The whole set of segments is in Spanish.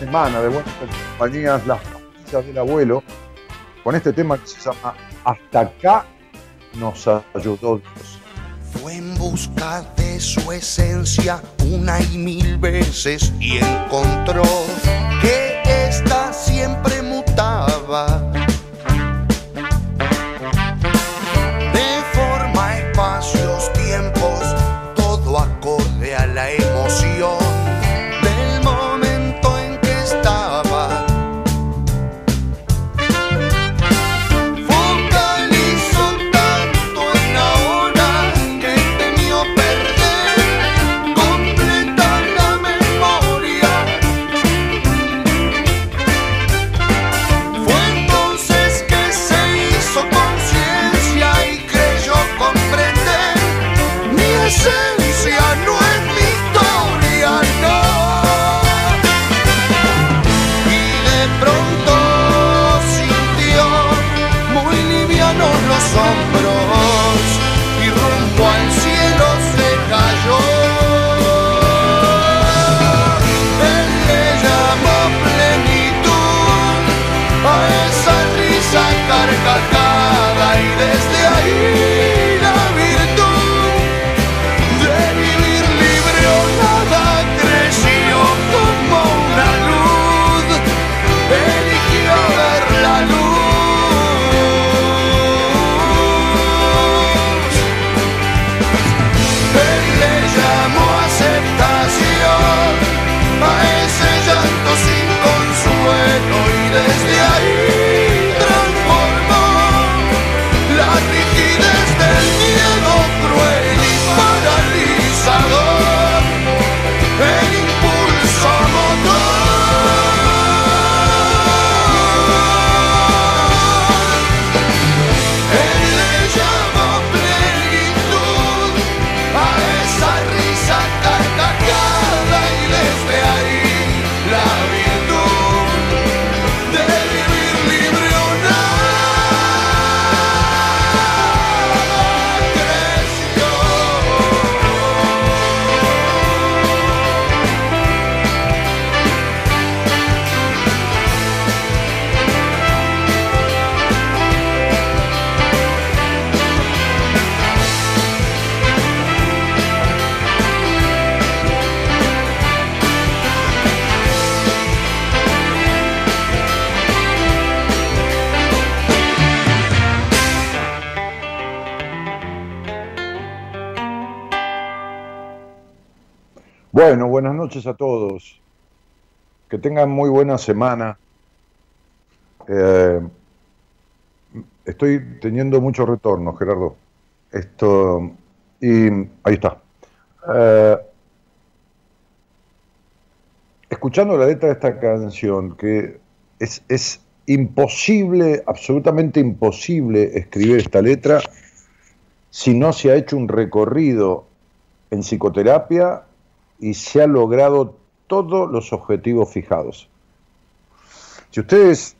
Semana de buenas compañías las pastillas del abuelo con este tema que se llama Hasta acá nos ayudó Dios. Fue en busca de su esencia una y mil veces y encontró que ésta siempre mutaba. Buenas noches a todos. Que tengan muy buena semana. Eh, estoy teniendo mucho retorno, Gerardo. Esto. Y ahí está. Eh, escuchando la letra de esta canción, que es, es imposible, absolutamente imposible escribir esta letra si no se ha hecho un recorrido en psicoterapia y se ha logrado todos los objetivos fijados. Si ustedes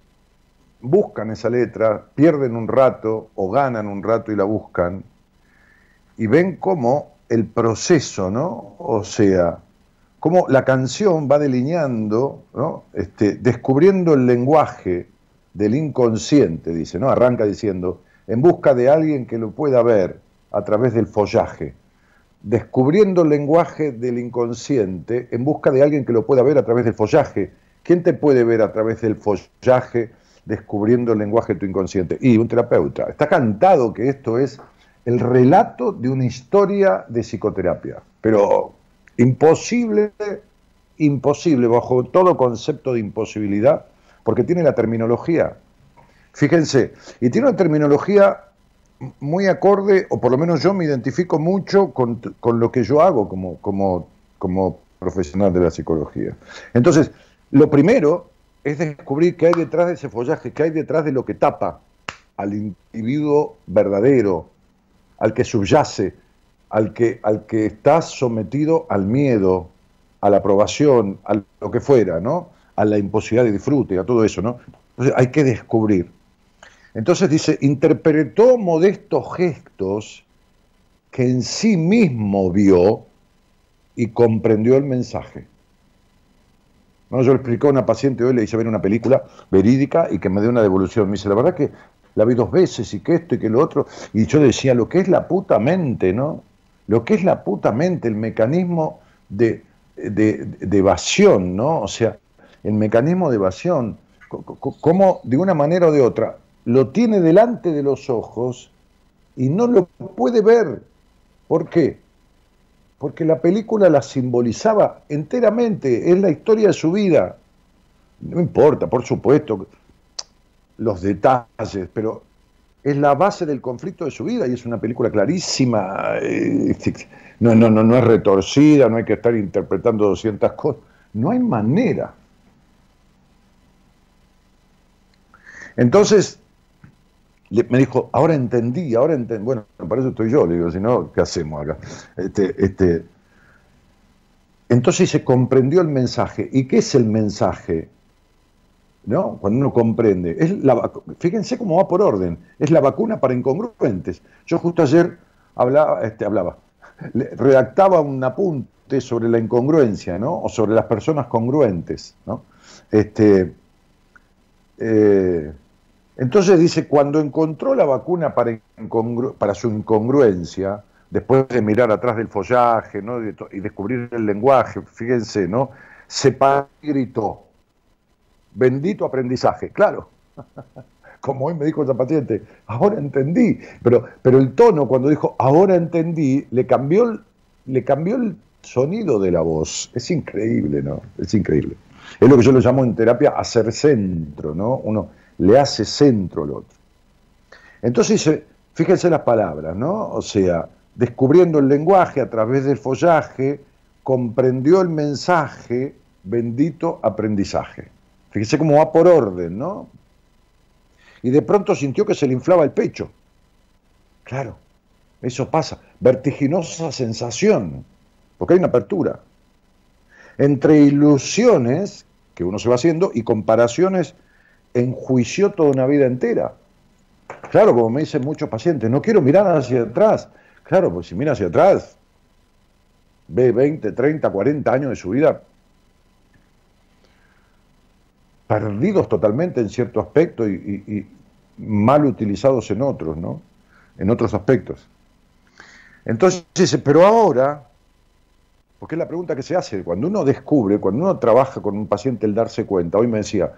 buscan esa letra, pierden un rato o ganan un rato y la buscan, y ven cómo el proceso, ¿no? O sea, cómo la canción va delineando, ¿no? Este, descubriendo el lenguaje del inconsciente, dice, ¿no? Arranca diciendo, en busca de alguien que lo pueda ver a través del follaje descubriendo el lenguaje del inconsciente en busca de alguien que lo pueda ver a través del follaje. ¿Quién te puede ver a través del follaje descubriendo el lenguaje de tu inconsciente? Y un terapeuta. Está cantado que esto es el relato de una historia de psicoterapia, pero imposible, imposible, bajo todo concepto de imposibilidad, porque tiene la terminología. Fíjense, y tiene una terminología muy acorde, o por lo menos yo me identifico mucho con, lo que yo hago como, como, como profesional de la psicología. Entonces, lo primero es descubrir qué hay detrás de ese follaje, qué hay detrás de lo que tapa al individuo verdadero, al que subyace, al que, al que está sometido al miedo, a la aprobación, a lo que fuera, ¿no? A la imposibilidad de disfrute, a todo eso, ¿no? Entonces hay que descubrir. Entonces dice, interpretó modestos gestos que en sí mismo vio y comprendió el mensaje. Bueno, yo le expliqué a una paciente hoy, le hice ver una película verídica y que me dio una devolución. Me dice, la verdad que la vi dos veces y que esto y que lo otro. Y yo decía, lo que es la puta mente, ¿no? Lo que es la puta mente, el mecanismo de, de evasión, ¿no? O sea, el mecanismo de evasión, cómo de una manera o de otra lo tiene delante de los ojos y no lo puede ver. ¿Por qué? Porque la película la simbolizaba enteramente, es la historia de su vida. No importa, por supuesto, los detalles, pero es la base del conflicto de su vida y es una película clarísima, eh, no, no, no, no es retorcida, no hay que estar interpretando 200 cosas, no hay manera. Entonces, me dijo, ahora entendí, ahora entendí. Bueno, para eso estoy yo, le digo, si no, ¿qué hacemos acá? Este, este... Entonces se comprendió el mensaje. ¿Y qué es el mensaje? ¿No? Cuando uno comprende. Es la, fíjense cómo va por orden. Es la vacuna para incongruentes. Yo justo ayer hablaba, este, hablaba, redactaba un apunte sobre la incongruencia, ¿no? O sobre las personas congruentes, ¿no? Este, eh, entonces dice, cuando encontró la vacuna para, su incongruencia, después de mirar atrás del follaje ¿no? y descubrir el lenguaje, fíjense, ¿no? Se paró y gritó, bendito aprendizaje, claro. Como hoy me dijo esa paciente, ahora entendí. Pero, pero el tono cuando dijo, ahora entendí, le cambió, le cambió el sonido de la voz. Es increíble, ¿no? Es increíble. Es lo que yo lo llamo en terapia hacer centro, ¿no? Uno le hace centro al otro. Entonces, fíjense las palabras, ¿no? O sea, descubriendo el lenguaje a través del follaje, comprendió el mensaje, bendito aprendizaje. Fíjese cómo va por orden, ¿no? Y de pronto sintió que se le inflaba el pecho. Claro, eso pasa. Vertiginosa sensación, porque hay una apertura. Entre ilusiones que uno se va haciendo y comparaciones, enjuició toda una vida entera. Claro, como me dicen muchos pacientes, no quiero mirar hacia atrás. Claro, pues si mira hacia atrás, ve 20, 30, 40 años de su vida perdidos totalmente en cierto aspecto y, mal utilizados en otros, ¿no? En otros aspectos. Entonces pero ahora, porque es la pregunta que se hace, cuando uno descubre, cuando uno trabaja con un paciente el darse cuenta, hoy me decía,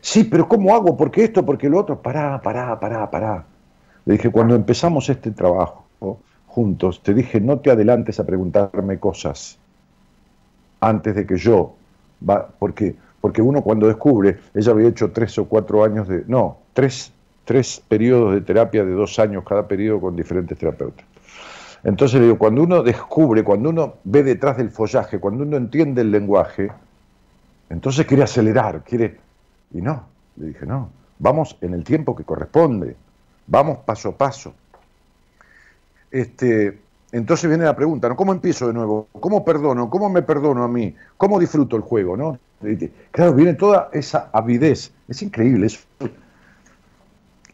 sí, pero ¿cómo hago? ¿Por qué esto? ¿Por qué lo otro? Pará, pará, pará, pará. Le dije, cuando empezamos este trabajo juntos, te dije, no te adelantes a preguntarme cosas antes de que yo, va, porque porque uno cuando descubre, ella había hecho tres o cuatro años de, no, tres, tres periodos de terapia de dos años cada periodo con diferentes terapeutas. Entonces le digo, cuando uno descubre, cuando uno ve detrás del follaje, cuando uno entiende el lenguaje, entonces quiere acelerar, quiere... Y no, le dije, no, vamos en el tiempo que corresponde, vamos paso a paso. Este, entonces viene la pregunta, ¿no? ¿Cómo empiezo de nuevo? ¿Cómo perdono? ¿Cómo me perdono a mí? ¿Cómo disfruto el juego? ¿no? Claro, viene toda esa avidez. Es increíble.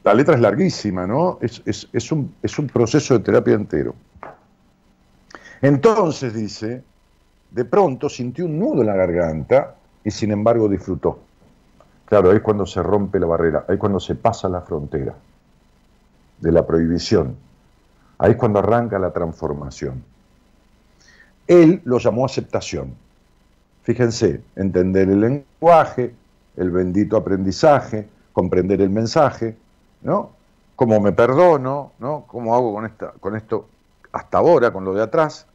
la letra es larguísima, ¿no? Es, un, es un proceso de terapia entero. Entonces, dice, de pronto sintió un nudo en la garganta y sin embargo disfrutó. Claro, ahí es cuando se rompe la barrera, ahí es cuando se pasa la frontera de la prohibición. Ahí es cuando arranca la transformación. Él lo llamó aceptación. Fíjense, entender el lenguaje, el bendito aprendizaje, comprender el mensaje, ¿no? Cómo me perdono, ¿no? ¿Cómo hago con, esta, con esto hasta ahora, con lo de atrás?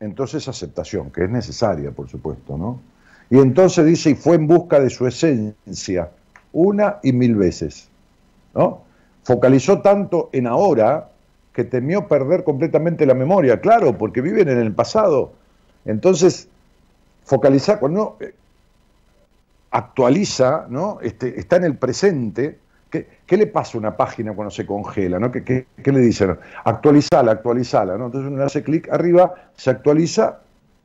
Entonces aceptación, que es necesaria, por supuesto, ¿no? Y entonces dice, y fue en busca de su esencia, una y mil veces, ¿no? Focalizó tanto en ahora que temió perder completamente la memoria, claro, porque viven en el pasado. Entonces, focalizar, cuando eh, actualiza, ¿no? Este, está en el presente, ¿qué, le pasa a una página cuando se congela? ¿no? ¿Qué, le dicen? Actualizala, actualizala, ¿no? Entonces uno hace clic arriba, se actualiza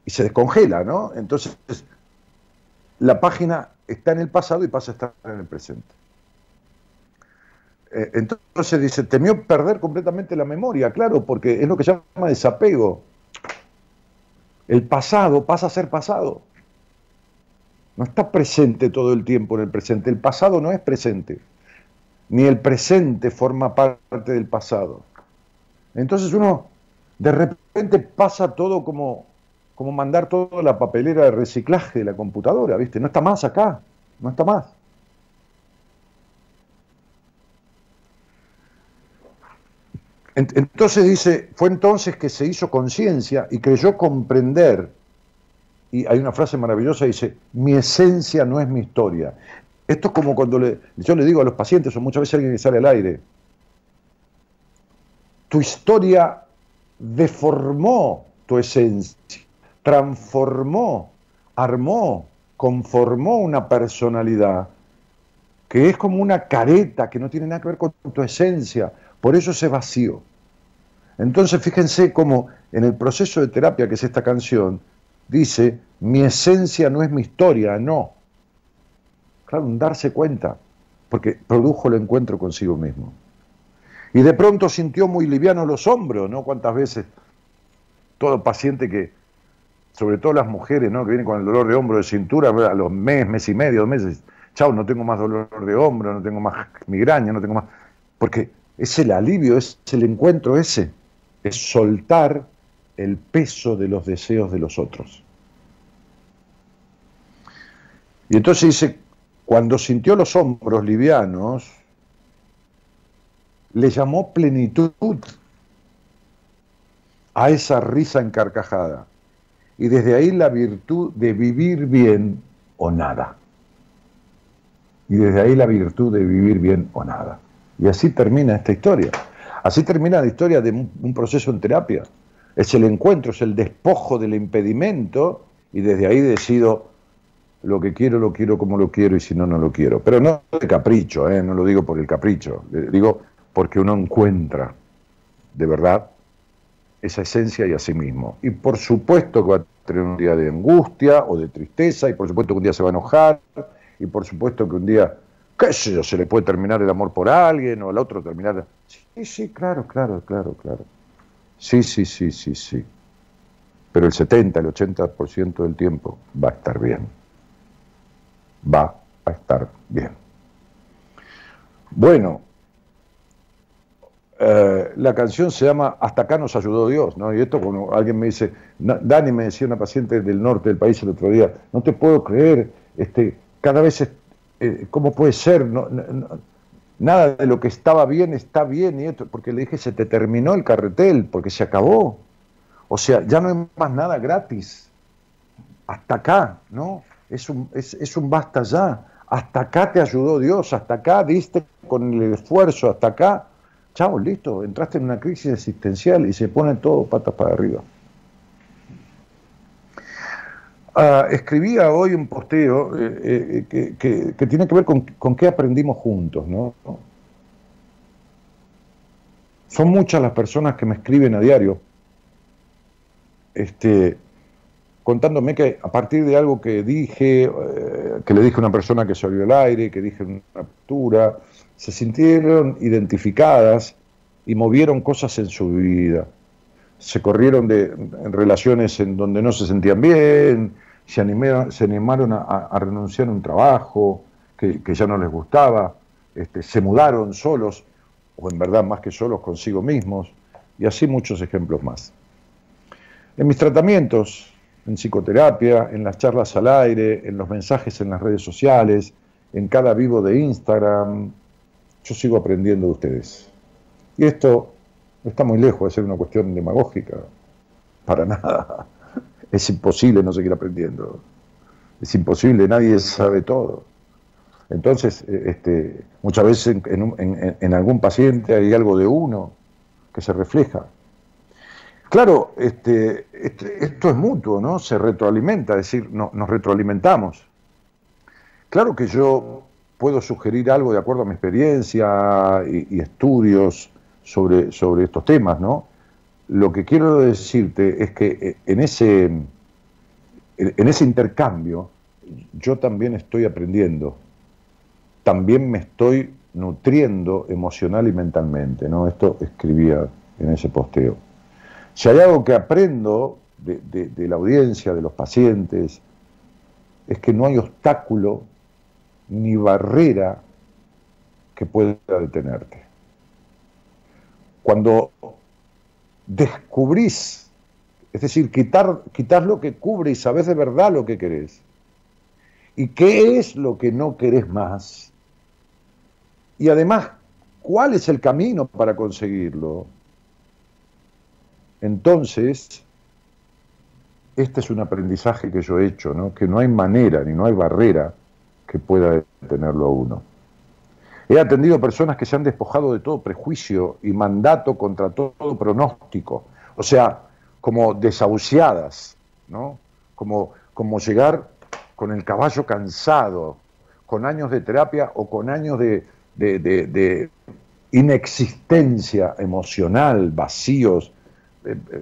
y se descongela, ¿no? Entonces la página está en el pasado y pasa a estar en el presente. Eh, entonces dice, temió perder completamente la memoria, claro, porque es lo que se llama desapego. El pasado pasa a ser pasado. No está presente todo el tiempo en el presente. El pasado no es presente. Ni el presente forma parte del pasado. Entonces uno de repente pasa todo como, como mandar toda la papelera de reciclaje de la computadora, ¿viste? No está más acá, no está más. Entonces dice, fue entonces que se hizo conciencia y creyó comprender, y hay una frase maravillosa, dice, mi esencia no es mi historia. Esto es como cuando le, yo le digo a los pacientes, o muchas veces alguien que sale al aire, tu historia deformó tu esencia, transformó, armó, conformó una personalidad que es como una careta que no tiene nada que ver con tu esencia, por eso ese vacío. Entonces fíjense cómo en el proceso de terapia que es esta canción, dice, mi esencia no es mi historia, no. Claro, un darse cuenta, porque produjo el encuentro consigo mismo. Y de pronto sintió muy liviano los hombros, ¿no? Cuántas veces todo paciente que, sobre todo las mujeres, ¿no? Que vienen con el dolor de hombro, de cintura, a los meses, mes y medio, dos meses, chao, no tengo más dolor de hombro, no tengo más migraña, no tengo más... Porque es el alivio, es el encuentro ese es soltar el peso de los deseos de los otros. Y entonces dice, cuando sintió los hombros livianos, le llamó plenitud a esa risa encarcajada. Y desde ahí la virtud de vivir bien o nada. Y desde ahí la virtud de vivir bien o nada. Y así termina esta historia. Así termina la historia de un, proceso en terapia. Es el encuentro, es el despojo del impedimento y desde ahí decido lo que quiero, lo quiero como lo quiero y si no, no lo quiero. Pero no de capricho, ¿eh? no lo digo por el capricho, digo porque uno encuentra de verdad esa esencia y a sí mismo. Y por supuesto que va a tener un día de angustia o de tristeza, y por supuesto que un día se va a enojar, y por supuesto que un día, qué sé yo, se le puede terminar el amor por alguien o al otro terminar... Sí, sí, claro, claro, claro, claro. Sí, sí, sí, sí, sí. Pero el 70, el 80% del tiempo va a estar bien. Va a estar bien. Bueno, eh, la canción se llama Hasta acá nos ayudó Dios, ¿no? Y esto cuando alguien me dice, Dani me decía una paciente del norte del país el otro día, no te puedo creer, este, cada vez, eh, ¿cómo puede ser? nada de lo que estaba bien está bien y esto, porque le dije, se te terminó el carretel, porque se acabó. O sea, ya no hay más nada gratis. Hasta acá, ¿no? Es un, es, es un basta ya. Hasta acá te ayudó Dios, hasta acá diste con el esfuerzo, hasta acá chao, listo, entraste en una crisis existencial y se pone todo patas para arriba. Ah, escribía hoy un posteo eh, eh, que, tiene que ver con, qué aprendimos juntos, ¿no? Son muchas las personas que me escriben a diario, este, contándome que a partir de algo que dije, eh, que le dije a una persona que salió al aire, que dije en una apertura, se sintieron identificadas y movieron cosas en su vida. Se corrieron de en relaciones en donde no se sentían bien, se animaron, se animaron a, renunciar a un trabajo que, ya no les gustaba, este, se mudaron solos, o en verdad más que solos consigo mismos, y así muchos ejemplos más. En mis tratamientos, en psicoterapia, en las charlas al aire, en los mensajes en las redes sociales, en cada vivo de Instagram, yo sigo aprendiendo de ustedes. Y esto está muy lejos de ser una cuestión demagógica, para nada. Es imposible no seguir aprendiendo. Es imposible, nadie sabe todo. Entonces, eh, este, muchas veces en, algún paciente hay algo de uno que se refleja. Claro, este, este esto es mutuo, ¿no? Se retroalimenta, es decir, nos retroalimentamos. Claro que yo puedo sugerir algo de acuerdo a mi experiencia y, estudios sobre, sobre estos temas, ¿no? Lo que quiero decirte es que eh, en ese, en ese intercambio yo también estoy aprendiendo, también me estoy nutriendo emocional y mentalmente, ¿no? Esto escribía en ese posteo. Si hay algo que aprendo de la audiencia, de los pacientes, es que no hay obstáculo ni barrera que pueda detenerte. Cuando descubrís, es decir, quitar, quitar lo que cubre y sabes de verdad lo que querés, y qué es lo que no querés más, y además, cuál es el camino para conseguirlo, entonces, este es un aprendizaje que yo he hecho, ¿no? que no hay manera ni no hay barrera que pueda detenerlo a uno. He atendido personas que se han despojado de todo prejuicio y mandato contra todo pronóstico, o sea, como desahuciadas, ¿no? Como, como llegar con el caballo cansado, con años de terapia o con años de, de, inexistencia emocional, vacíos. Eh, eh,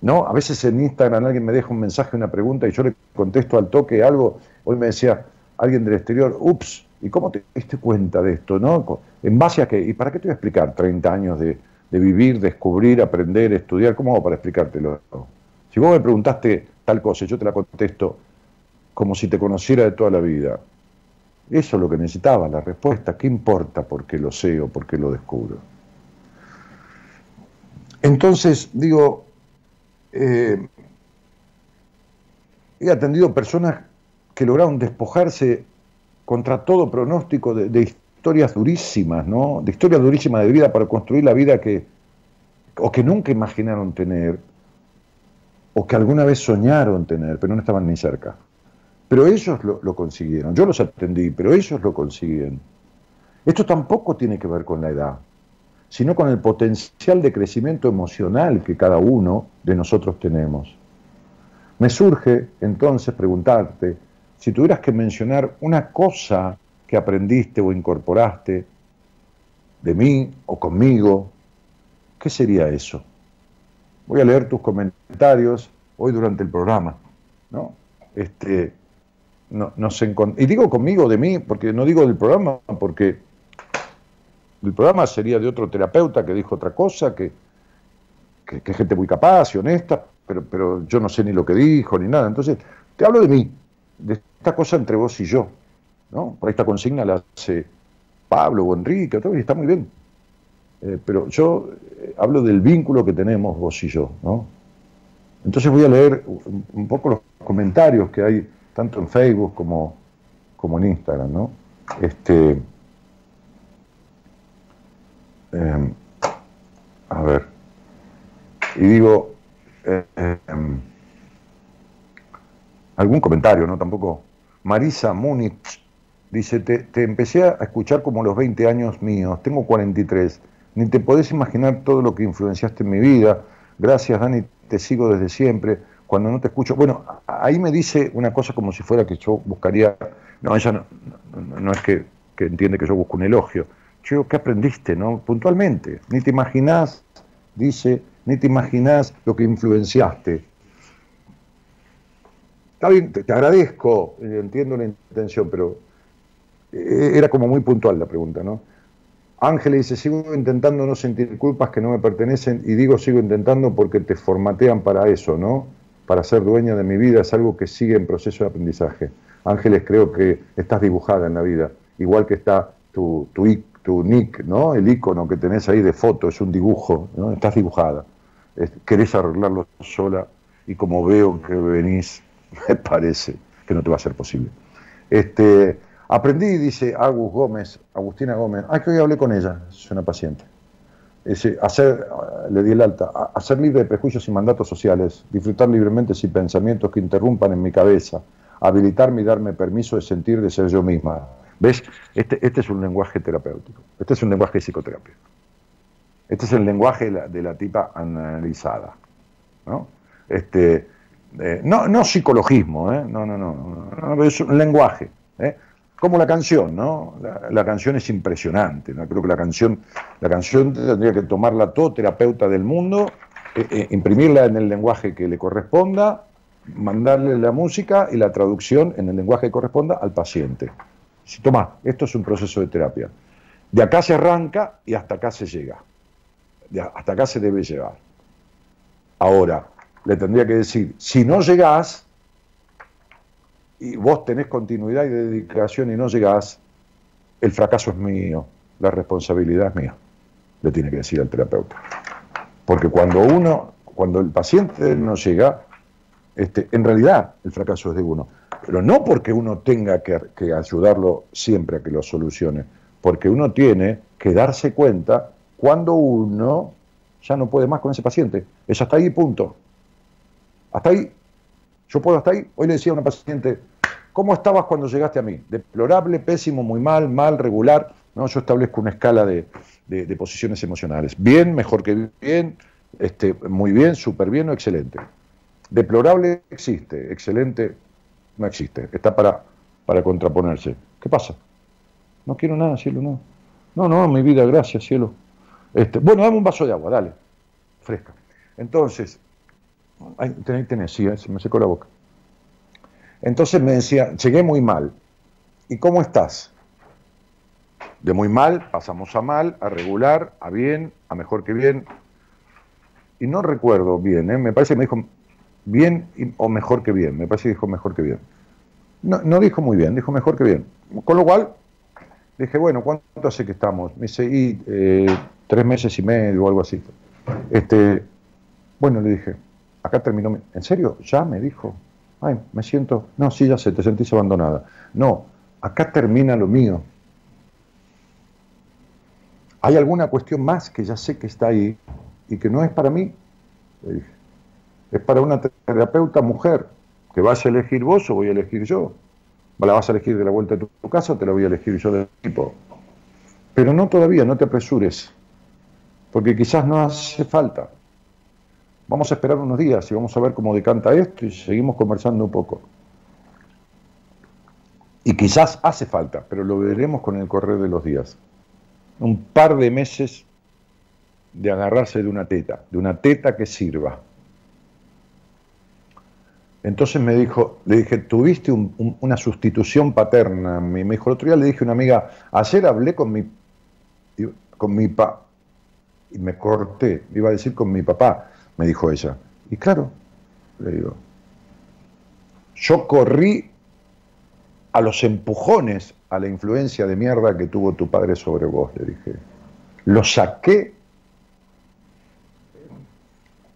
¿No? A veces en Instagram alguien me deja un mensaje, una pregunta y yo le contesto al toque algo. Hoy me decía, alguien del exterior, ups, ¿y cómo te diste cuenta de esto? ¿no? ¿En base a qué? ¿Y para qué te voy a explicar 30 años de, vivir, descubrir, aprender, estudiar? ¿Cómo hago para explicártelo? Si vos me preguntaste tal cosa yo te la contesto como si te conociera de toda la vida, eso es lo que necesitaba, la respuesta. ¿Qué importa por qué lo sé o por qué lo descubro? Entonces, digo, eh, he atendido personas que lograron despojarse contra todo pronóstico de, historias durísimas, ¿no? De historias durísimas de vida para construir la vida que, o que nunca imaginaron tener, o que alguna vez soñaron tener, pero no estaban ni cerca. Pero ellos lo, lo consiguieron. Yo los atendí, pero ellos lo consiguen. Esto tampoco tiene que ver con la edad. Sino con el potencial de crecimiento emocional que cada uno de nosotros tenemos. Me surge entonces preguntarte, si tuvieras que mencionar una cosa que aprendiste o incorporaste de mí o conmigo, ¿qué sería eso? Voy a leer tus comentarios hoy durante el programa, ¿no? Este, no, y digo conmigo, de mí, porque no digo del programa, porque el programa sería de otro terapeuta que dijo otra cosa, que, que, gente muy capaz y honesta, pero, pero yo no sé ni lo que dijo ni nada. Entonces, te hablo de mí, de esta cosa entre vos y yo. ¿no? Por esta consigna la hace Pablo o Enrique, y está muy bien. Eh, pero yo eh, hablo del vínculo que tenemos vos y yo. ¿no? Entonces voy a leer un, poco los comentarios que hay tanto en Facebook como, como en Instagram. ¿no? Este, em, a ver. Y digo, em, algún comentario, ¿no? Tampoco. Marisa Múnich dice, te, empecé a escuchar como los 20 años míos, tengo 43, ni te podés imaginar todo lo que influenciaste en mi vida. Gracias, Dani, te sigo desde siempre. Cuando no te escucho, bueno, ahí me dice una cosa como si fuera que yo buscaría, no, ella no, no, es que, que, entiende que yo busco un elogio. ¿Qué aprendiste, no? Puntualmente, ni te imaginás, dice, ni te imaginás lo que influenciaste. Está bien, te, agradezco, eh, entiendo la intención, pero eh, era como muy puntual la pregunta, ¿no? Ángel dice, sigo intentando no sentir culpas que no me pertenecen y digo sigo intentando porque te formatean para eso, ¿no? Para ser dueña de mi vida es algo que sigue en proceso de aprendizaje. Ángeles, creo que estás dibujada en la vida, igual que está tu, tu, tu nick, ¿no? El icono que tenés ahí de foto, es un dibujo, ¿no? Estás dibujada querés arreglarlo sola y como veo que venís, me parece que no te va a ser posible. Este, aprendí, dice Agus Gómez, Agustina Gómez, ay que hoy hablé con ella, es una paciente. hacer, le di el alta, hacer libre de prejuicios y mandatos sociales, disfrutar libremente sin pensamientos que interrumpan en mi cabeza, habilitarme y darme permiso de sentir, de ser yo misma. ¿Ves? Este, este es un lenguaje terapéutico, este es un lenguaje de psicoterapia. Este es el lenguaje de la, tipa analizada. ¿no? Este, eh, no, no psicologismo, ¿eh? no, no, no, es un lenguaje. ¿eh? Como la canción, ¿no? La, canción es impresionante. ¿no? Creo que la canción, la canción tendría que tomarla todo terapeuta del mundo, imprimirla en el lenguaje que le corresponda, mandarle la música y la traducción en el lenguaje que corresponda al paciente. Si toma, esto es un proceso de terapia. De acá se arranca y hasta acá se llega hasta acá se debe llevar. Ahora, le tendría que decir, si no llegás, y vos tenés continuidad y dedicación y no llegás, el fracaso es mío, la responsabilidad es mía, le tiene que decir al terapeuta. Porque cuando uno, cuando el paciente no llega, este, en realidad el fracaso es de uno. Pero no porque uno tenga que, ayudarlo siempre a que lo solucione, porque uno tiene que darse cuenta cuando uno ya no puede más con ese paciente. Es hasta ahí, punto. Hasta ahí. Yo puedo hasta ahí. Hoy le decía a una paciente, ¿cómo estabas cuando llegaste a mí? Deplorable, pésimo, muy mal, mal, regular. No, yo establezco una escala de, posiciones emocionales. Bien, mejor que bien, este, muy bien, súper bien o excelente. Deplorable existe, excelente no existe. Está para, para contraponerse. ¿Qué pasa? No quiero nada, cielo, no. No, no, mi vida, gracias, cielo. Este, bueno, dame un vaso de agua, dale, fresca. Entonces, ahí tenés, sí, eh, se me secó la boca. Entonces me decía, llegué muy mal. ¿Y cómo estás? De muy mal, pasamos a mal, a regular, a bien, a mejor que bien. Y no recuerdo bien, ¿eh? me parece que me dijo bien o mejor que bien. Me parece que dijo mejor que bien. No, no dijo muy bien, dijo mejor que bien. Con lo cual, dije, bueno, ¿cuánto hace que estamos? Me dice, y eh, tres meses y medio o algo así. Este, bueno, le dije, acá terminó. ¿En serio? ¿Ya? Me dijo. Ay, me siento. No, sí, ya sé, te sentís abandonada. No, acá termina lo mío. ¿Hay alguna cuestión más que ya sé que está ahí y que no es para mí? Le dije. Es para una terapeuta mujer, que vas a elegir vos o voy a elegir yo. ¿La vas a elegir de la vuelta de tu casa o te la voy a elegir yo del tipo? Pero no todavía, no te apresures porque quizás no hace falta. Vamos a esperar unos días y vamos a ver cómo decanta esto y seguimos conversando un poco. Y quizás hace falta, pero lo veremos con el correr de los días. Un par de meses de agarrarse de una teta, de una teta que sirva. Entonces me dijo, le dije, tuviste una sustitución paterna. Me, dijo, el otro día le dije a una amiga, ayer hablé con mi, con mi papá, y me corté, iba a decir con mi papá, me dijo ella. Y claro, le digo, yo corrí a los empujones a la influencia de mierda que tuvo tu padre sobre vos, le dije. Lo saqué,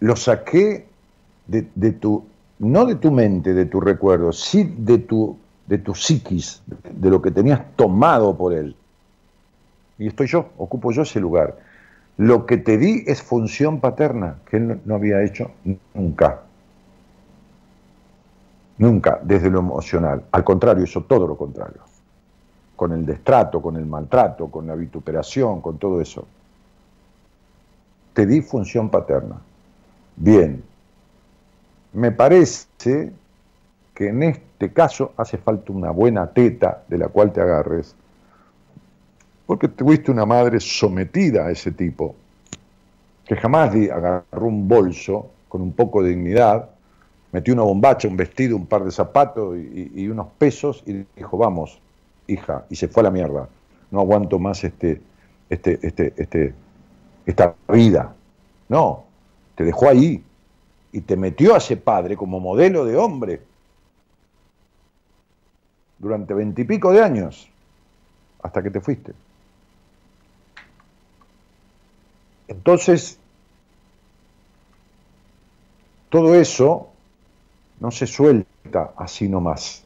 lo saqué de, tu, no de tu mente, de tu recuerdo, sí de tu, de tu psiquis, de lo que tenías tomado por él. Y estoy yo, ocupo yo ese lugar. Lo que te di es función paterna, que él no había hecho nunca. Nunca, desde lo emocional. Al contrario, hizo todo lo contrario. Con el destrato, con el maltrato, con la vituperación, con todo eso. Te di función paterna. Bien. Me parece que en este caso hace falta una buena teta de la cual te agarres porque tuviste una madre sometida a ese tipo, que jamás agarró un bolso con un poco de dignidad, metió una bombacha, un vestido, un par de zapatos y, unos pesos y dijo, vamos, hija, y se fue a la mierda. No aguanto más este, este, este, este, esta vida. No, te dejó ahí y te metió a ese padre como modelo de hombre durante veintipico de años, hasta que te fuiste. Entonces, todo eso no se suelta así nomás.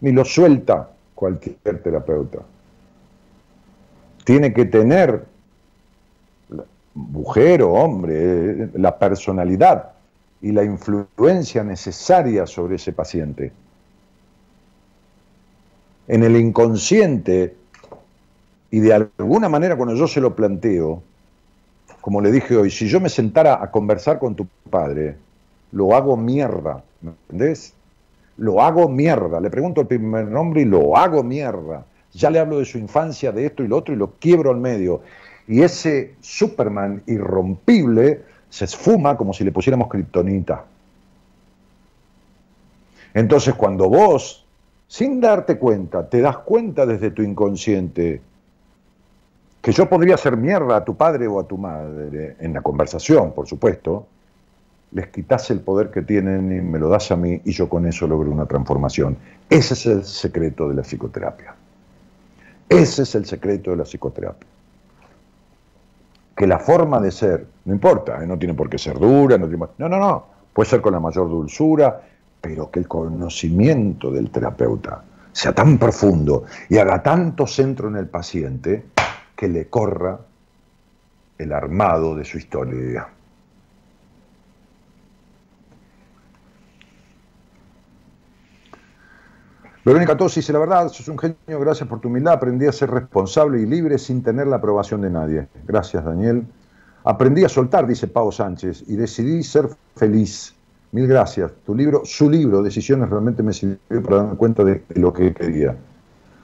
Ni lo suelta cualquier terapeuta. Tiene que tener, mujer o hombre, la personalidad y la influencia necesaria sobre ese paciente. En el inconsciente y de alguna manera cuando yo se lo planteo, como le dije hoy, si yo me sentara a conversar con tu padre, lo hago mierda, ¿me entendés? Lo hago mierda, le pregunto el primer nombre y lo hago mierda. Ya le hablo de su infancia, de esto y lo otro y lo quiebro al medio. Y ese Superman irrompible se esfuma como si le pusiéramos kriptonita. Entonces cuando vos, sin darte cuenta, te das cuenta desde tu inconsciente, que yo podría hacer mierda a tu padre o a tu madre en la conversación, por supuesto, les quitas el poder que tienen y me lo das a mí y yo con eso logro una transformación. Ese es el secreto de la psicoterapia. Ese es el secreto de la psicoterapia. Que la forma de ser, no importa, ¿eh? no tiene por qué ser dura, no, tiene, no, no, no, puede ser con la mayor dulzura, pero que el conocimiento del terapeuta sea tan profundo y haga tanto centro en el paciente que le corra el armado de su historia. Verónica Tosi dice, la verdad, sos un genio, gracias por tu humildad, aprendí a ser responsable y libre sin tener la aprobación de nadie. Gracias, Daniel. Aprendí a soltar, dice Pau Sánchez, y decidí ser feliz. Mil gracias. Tu libro, su libro, Decisiones, realmente me sirvió para darme cuenta de lo que quería.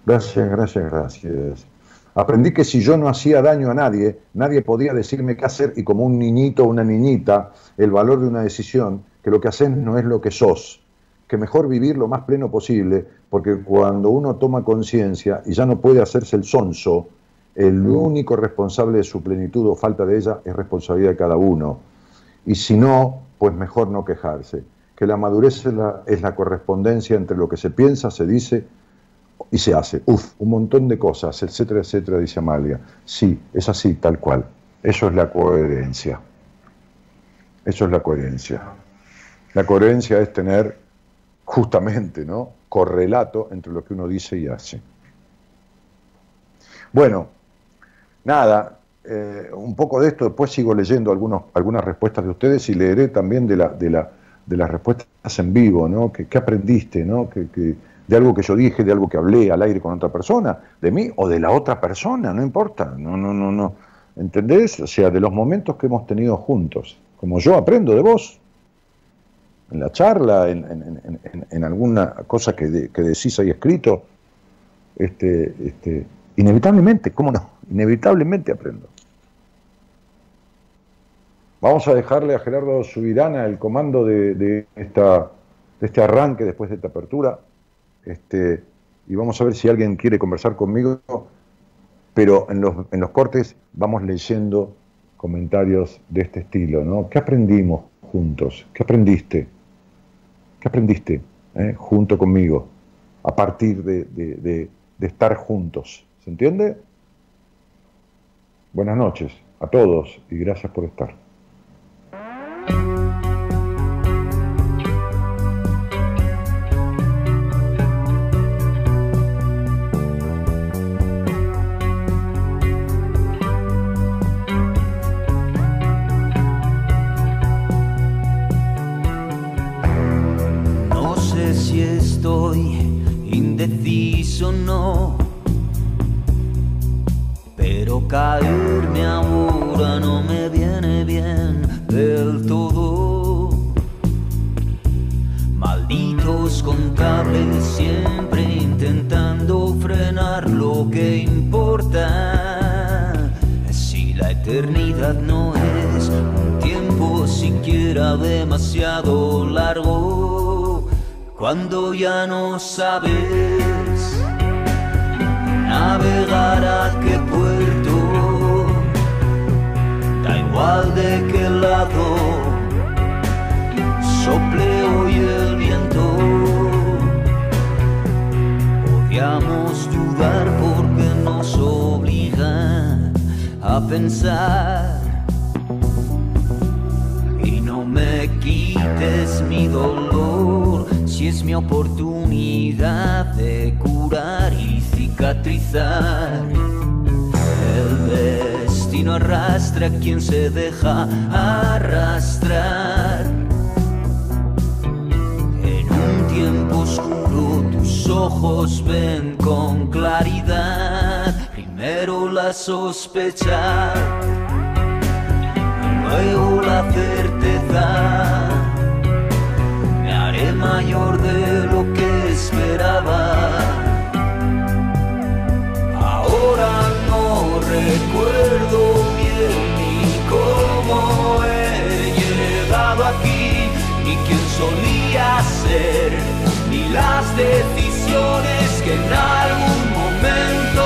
Gracias, gracias, gracias. Aprendí que si yo no hacía daño a nadie, nadie podía decirme qué hacer y como un niñito o una niñita, el valor de una decisión, que lo que haces no es lo que sos, que mejor vivir lo más pleno posible, porque cuando uno toma conciencia y ya no puede hacerse el sonso, el único responsable de su plenitud o falta de ella es responsabilidad de cada uno. Y si no, pues mejor no quejarse. Que la madurez es la, es la correspondencia entre lo que se piensa, se dice y se hace. Uf, un montón de cosas, etcétera, etcétera, dice Amalia. Sí, es así, tal cual. Eso es la coherencia. Eso es la coherencia. La coherencia es tener justamente, ¿no? Correlato entre lo que uno dice y hace. Bueno, nada, eh, un poco de esto, después sigo leyendo algunos, algunas respuestas de ustedes y leeré también de, la, de, la, de las respuestas en vivo, ¿no? ¿Qué, aprendiste, ¿no? Que, de algo que yo dije, de algo que hablé al aire con otra persona, de mí o de la otra persona, no importa, no, no, no, no. ¿Entendés? O sea, de los momentos que hemos tenido juntos, como yo aprendo de vos, en la charla, en, alguna cosa que, decís ahí escrito, este, este, inevitablemente, ¿cómo no? Inevitablemente aprendo. Vamos a dejarle a Gerardo Subirana el comando de, de este arranque después de esta apertura. Este, y vamos a ver si alguien quiere conversar conmigo, pero en los, en los cortes vamos leyendo comentarios de este estilo, ¿no? ¿Qué aprendimos juntos? ¿Qué aprendiste? ¿Qué aprendiste eh, junto conmigo a partir de, de estar juntos? ¿Se entiende? Buenas noches a todos y gracias por estar. Cuando ya no sabes navegar a qué puerto, da igual de qué lado sople hoy el viento. Podíamos dudar porque nos obliga a pensar. Y no me quites mi dolor si es mi oportunidad de curar y el destino arrastra a quien se deja arrastrar. En un tiempo oscuro tus ojos ven con claridad. Primero la sospecha, luego la certeza. Mayor de lo que esperaba. No recuerdo bien ni cómo he llegado aquí, ni quién solía ser, ni las decisiones que en algún momento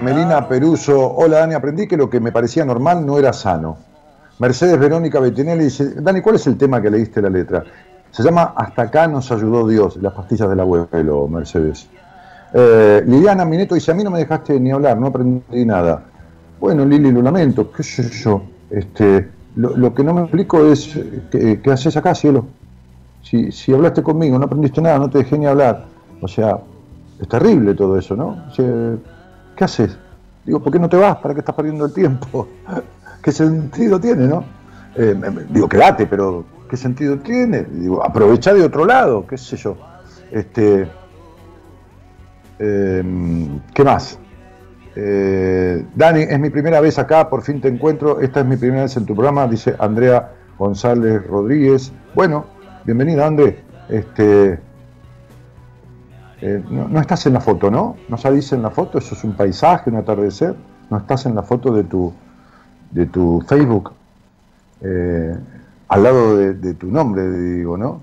Melina Peruso, hola Dani, aprendí que lo que me parecía normal no era sano. Mercedes Verónica Bettinelli dice, Dani, ¿cuál es el tema que leíste la letra? Se llama Hasta acá nos ayudó Dios, las pastillas del abuelo, Mercedes. Eh, Liliana Mineto dice, a mí no me dejaste ni hablar, no aprendí nada. Bueno, Lili, lo lamento, qué sé yo. Este, lo, que no me explico es, ¿qué, haces acá, cielo? Si, si hablaste conmigo, no aprendiste nada, no te dejé ni hablar. O sea, es terrible todo eso, ¿no? ¿Qué haces? Digo, ¿por qué no te vas? ¿Para qué estás perdiendo el tiempo? ¿Qué sentido tiene, no? Eh, digo, quédate, pero ¿qué sentido tiene? Digo, aprovecha de otro lado, qué sé yo. Este, em, ¿Qué más? Eh, Dani, es mi primera vez acá, por fin te encuentro. Esta es mi primera vez en tu programa, dice Andrea González Rodríguez. Bueno, bienvenida, André. Este, eh, no, estás en la foto, ¿no? No salís en la foto, eso es un paisaje, un atardecer. No estás en la foto de tu, de tu Facebook, eh, al lado de, tu nombre, digo, ¿no?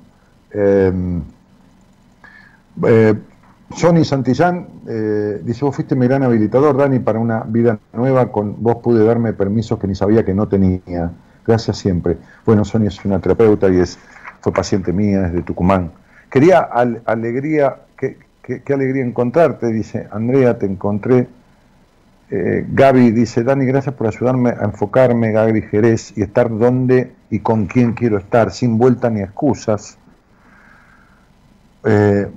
Em, eh, Santillán dice, vos fuiste mi gran habilitador, Dani, para una vida nueva, con vos pude darme permisos que ni sabía que no tenía. Gracias siempre. Bueno, Sony es una terapeuta y es, fue paciente mía, es de Tucumán. Quería alegría, qué, alegría encontrarte, dice Andrea, te encontré Eh, Gaby dice, Dani, gracias por ayudarme a enfocarme, Gaby Jerez, y estar donde y con quién quiero estar, sin vuelta ni excusas. Eh,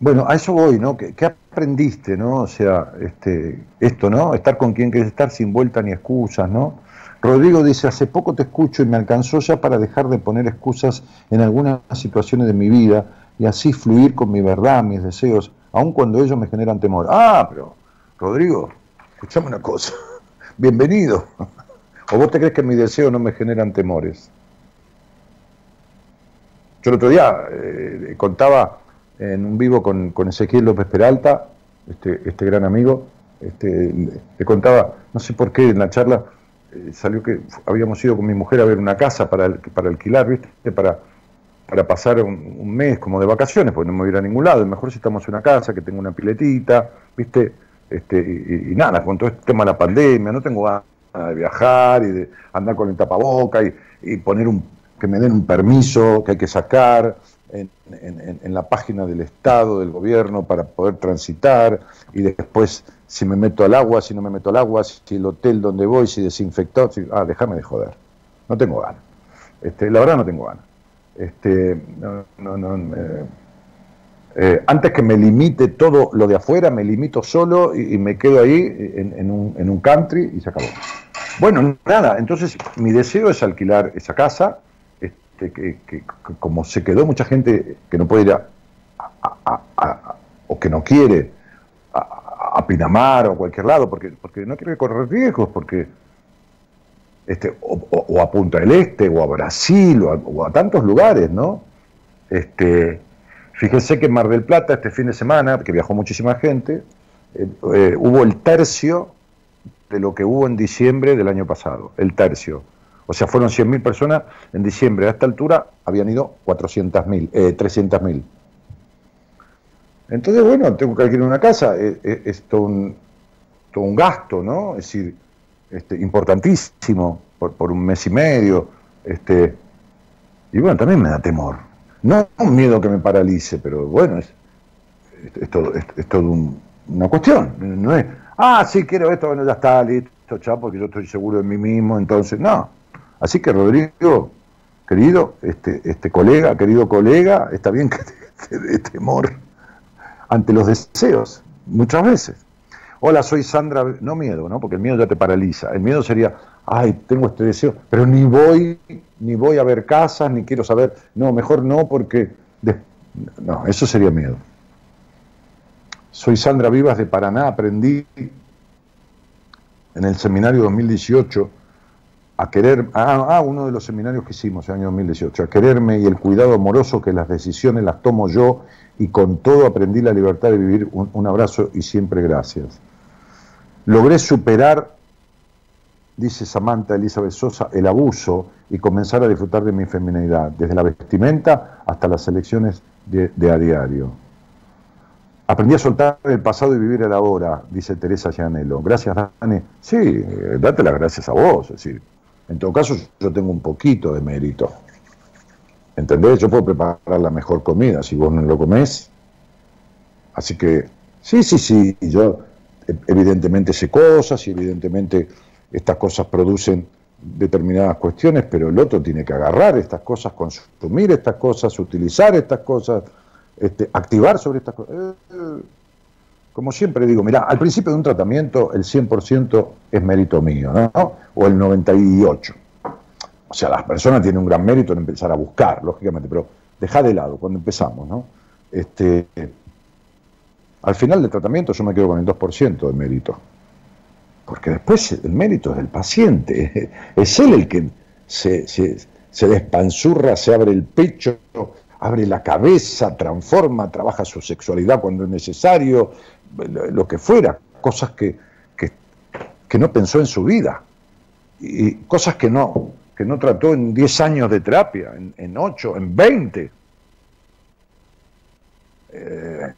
bueno, a eso voy, ¿no? ¿Qué, aprendiste, no? O sea, este, esto, ¿no? Estar con quien quieres estar sin vuelta ni excusas, ¿no? Rodrigo dice, hace poco te escucho y me alcanzó ya para dejar de poner excusas en algunas situaciones de mi vida y así fluir con mi verdad, mis deseos, aun cuando ellos me generan temor. Ah, pero, Rodrigo, escuchame una cosa, bienvenido. ¿O vos te crees que mis deseos no me generan temores? Yo el otro día eh, contaba en un vivo con, con Ezequiel López Peralta, este, este gran amigo, este, le contaba, no sé por qué en la charla eh, salió que habíamos ido con mi mujer a ver una casa para, para alquilar, ¿viste? Para, para pasar un, mes como de vacaciones, porque no me voy a ir a ningún lado, mejor si estamos en una casa, que tenga una piletita, ¿viste? Este, y, nada, con todo este tema de la pandemia, no tengo ganas de viajar y de andar con el tapaboca y, y poner un, que me den un permiso que hay que sacar, en, la página del Estado, del gobierno, para poder transitar y después si me meto al agua, si no me meto al agua, si el hotel donde voy, si desinfectó, ah, déjame de joder. No tengo ganas. Este, la verdad no tengo ganas. Este, no, no, eh, eh, antes que me limite todo lo de afuera, me limito solo y, me quedo ahí en, un, en un country y se acabó. Bueno, nada, entonces mi deseo es alquilar esa casa que, como se quedó mucha gente que no puede ir a, o que no quiere a, Pinamar o a cualquier lado, porque, porque no quiere correr riesgos, porque este, o, a Punta del Este, o a Brasil, o a, tantos lugares, ¿no? Este, fíjense que en Mar del Plata este fin de semana, que viajó muchísima gente, eh, eh, hubo el tercio de lo que hubo en diciembre del año pasado, el tercio. O sea, fueron 100.000 personas en diciembre. A esta altura habían ido 400.000, eh, 300.000. Entonces, bueno, tengo que alquilar una casa. Eh, es, todo, un, todo, un, gasto, ¿no? Es decir, este, importantísimo por, un mes y medio. Este, y bueno, también me da temor. No un miedo que me paralice, pero bueno, es, es, todo, es, todo una cuestión. No es, ah, sí, quiero esto, bueno, ya está, listo, chao, porque yo estoy seguro de mí mismo, entonces, no. Así que Rodrigo, querido, este, este colega, querido colega, está bien que te, dé temor ante los deseos, muchas veces. Hola, soy Sandra, no miedo, ¿no? Porque el miedo ya te paraliza. El miedo sería, ay, tengo este deseo, pero ni voy, ni voy a ver casas, ni quiero saber, no, mejor no, porque... No, eso sería miedo. Soy Sandra Vivas de Paraná, aprendí en el seminario 2018 a querer, ah, ah, uno de los seminarios que hicimos en el año 2018, a quererme y el cuidado amoroso que las decisiones las tomo yo y con todo aprendí la libertad de vivir. Un, abrazo y siempre gracias. Logré superar, dice Samantha Elizabeth Sosa, el abuso y comenzar a disfrutar de mi feminidad, desde la vestimenta hasta las elecciones de, a diario. Aprendí a soltar el pasado y vivir el ahora, dice Teresa Llanelo. Gracias, Dani. Sí, eh, date las gracias a vos. Es decir, en todo caso, yo tengo un poquito de mérito. ¿Entendés? Yo puedo preparar la mejor comida si vos no lo comés. Así que, sí, sí, sí, yo evidentemente sé cosas y evidentemente estas cosas producen determinadas cuestiones, pero el otro tiene que agarrar estas cosas, consumir estas cosas, utilizar estas cosas, este, activar sobre estas cosas. Eh, como siempre digo, mira, al principio de un tratamiento el 100% es mérito mío, ¿no? O el 98%. O sea, las personas tienen un gran mérito en empezar a buscar, lógicamente, pero deja de lado cuando empezamos, ¿no? Este, al final del tratamiento yo me quedo con el 2% de mérito. Porque después el mérito es del paciente, es él el que se, se, se despanzurra, se abre el pecho, abre la cabeza, transforma, trabaja su sexualidad cuando es necesario, lo que fuera, cosas que, que, no pensó en su vida, y cosas que no, que no trató en 10 años de terapia, en, en 8, en 20. Eh,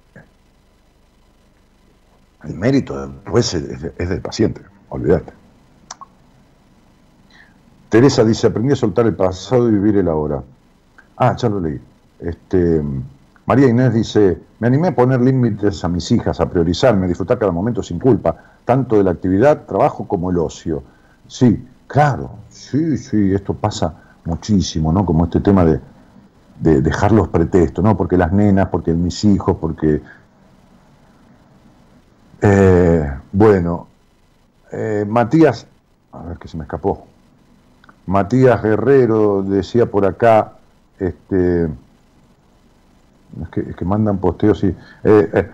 el mérito después es, es del paciente, olvídate. Teresa dice, aprendí a soltar el pasado y vivir el ahora. Ah, ya lo leí. Este, María Inés dice, me animé a poner límites a mis hijas, a priorizarme, a disfrutar cada momento sin culpa, tanto de la actividad, trabajo como el ocio. Sí, claro, sí, sí, esto pasa muchísimo, ¿no? Como este tema de, dejar los pretextos, ¿no? Porque las nenas, porque mis hijos, porque... Eh, bueno, eh, Matías, a ver que se me escapó. Matías Guerrero decía por acá, este, es que, mandan posteos y... Eh, eh,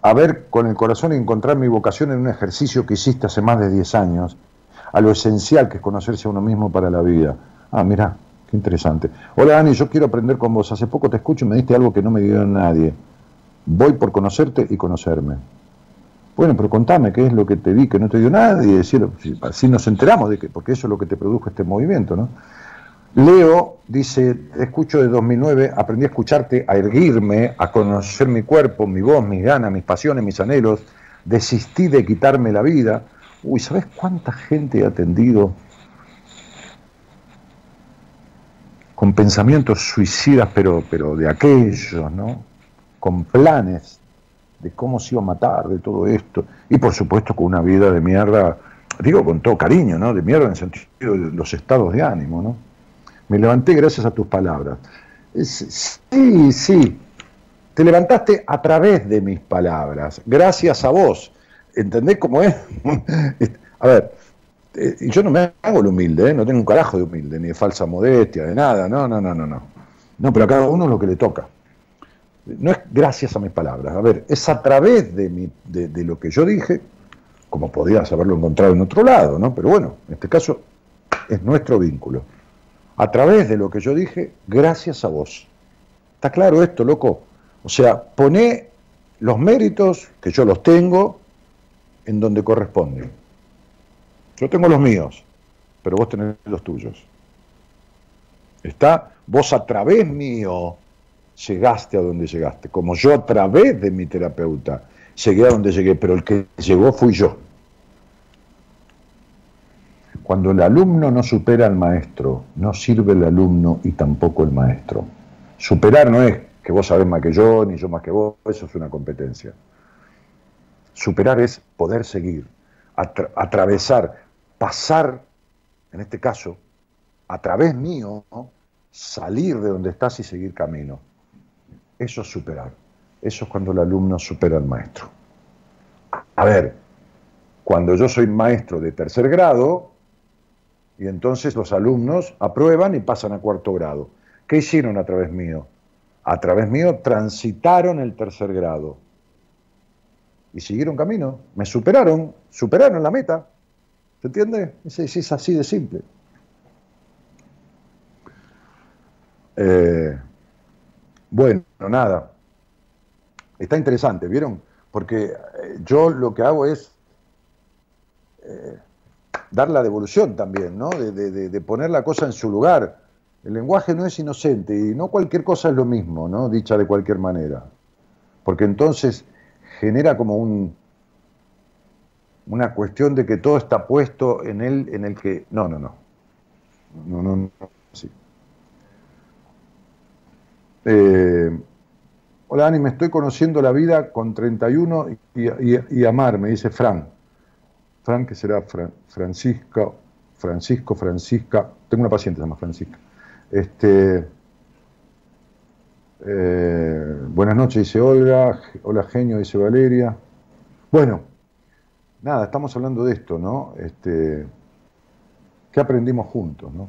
a ver con el corazón y encontrar mi vocación en un ejercicio que hiciste hace más de 10 años, a lo esencial que es conocerse a uno mismo para la vida. Ah, mira, qué interesante. Hola Dani, yo quiero aprender con vos. Hace poco te escucho y me diste algo que no me dio nadie. Voy por conocerte y conocerme. Bueno, pero contame qué es lo que te di que no te dio nadie. Así nos enteramos de que, porque eso es lo que te produjo este movimiento, ¿no? Leo dice, escucho de 2009, aprendí a escucharte, a erguirme, a conocer mi cuerpo, mi voz, mis ganas, mis pasiones, mis anhelos, desistí de quitarme la vida. Uy, ¿sabes cuánta gente he atendido con pensamientos suicidas, pero, pero de aquellos, ¿no? Con planes de cómo se iba a matar, de todo esto. Y por supuesto con una vida de mierda, digo con todo cariño, ¿no? De mierda en el sentido de los estados de ánimo, ¿no? Me levanté gracias a tus palabras. Sí, sí. Te levantaste a través de mis palabras, gracias a vos. ¿Entendés cómo es? a ver, eh, yo no me hago el humilde, ¿eh? no tengo un carajo de humilde, ni de falsa modestia, de nada, no, no, no, no, no. No, pero a cada uno es lo que le toca. No es gracias a mis palabras, a ver, es a través de, mi, de, lo que yo dije, como podías haberlo encontrado en otro lado, ¿no? Pero bueno, en este caso es nuestro vínculo a través de lo que yo dije, gracias a vos. ¿Está claro esto, loco? O sea, poné los méritos, que yo los tengo, en donde corresponden. Yo tengo los míos, pero vos tenés los tuyos. Está, vos a través mío llegaste a donde llegaste, como yo a través de mi terapeuta llegué a donde llegué, pero el que llegó fui yo. Cuando el alumno no supera al maestro, no sirve el alumno y tampoco el maestro. Superar no es que vos sabés más que yo, ni yo más que vos, eso es una competencia. Superar es poder seguir, atravesar, pasar, en este caso, a través mío, salir de donde estás y seguir camino. Eso es superar. Eso es cuando el alumno supera al maestro. A ver, cuando yo soy maestro de tercer grado, y entonces los alumnos aprueban y pasan a cuarto grado. ¿Qué hicieron a través mío? A través mío transitaron el tercer grado. Y siguieron camino. Me superaron, superaron la meta. ¿Se entiende? Es, es así de simple. Eh, bueno, nada. Está interesante, ¿vieron? Porque eh, yo lo que hago es eh, dar la devolución también, ¿no? De, poner la cosa en su lugar. El lenguaje no es inocente y no cualquier cosa es lo mismo, ¿no? Dicha de cualquier manera. Porque entonces genera como un, una cuestión de que todo está puesto en él, en el que. No, no, no. No, no, no. Sí. Eh, hola Ani, me estoy conociendo la vida con 31 y, y amar, me dice Frank. Fran, que será Francisco, Francisco, Francisca, tengo una paciente, se llama Francisca. Este, eh, buenas noches, dice Olga, hola genio, dice Valeria. Bueno, nada, estamos hablando de esto, ¿no? Este, ¿Qué aprendimos juntos, no?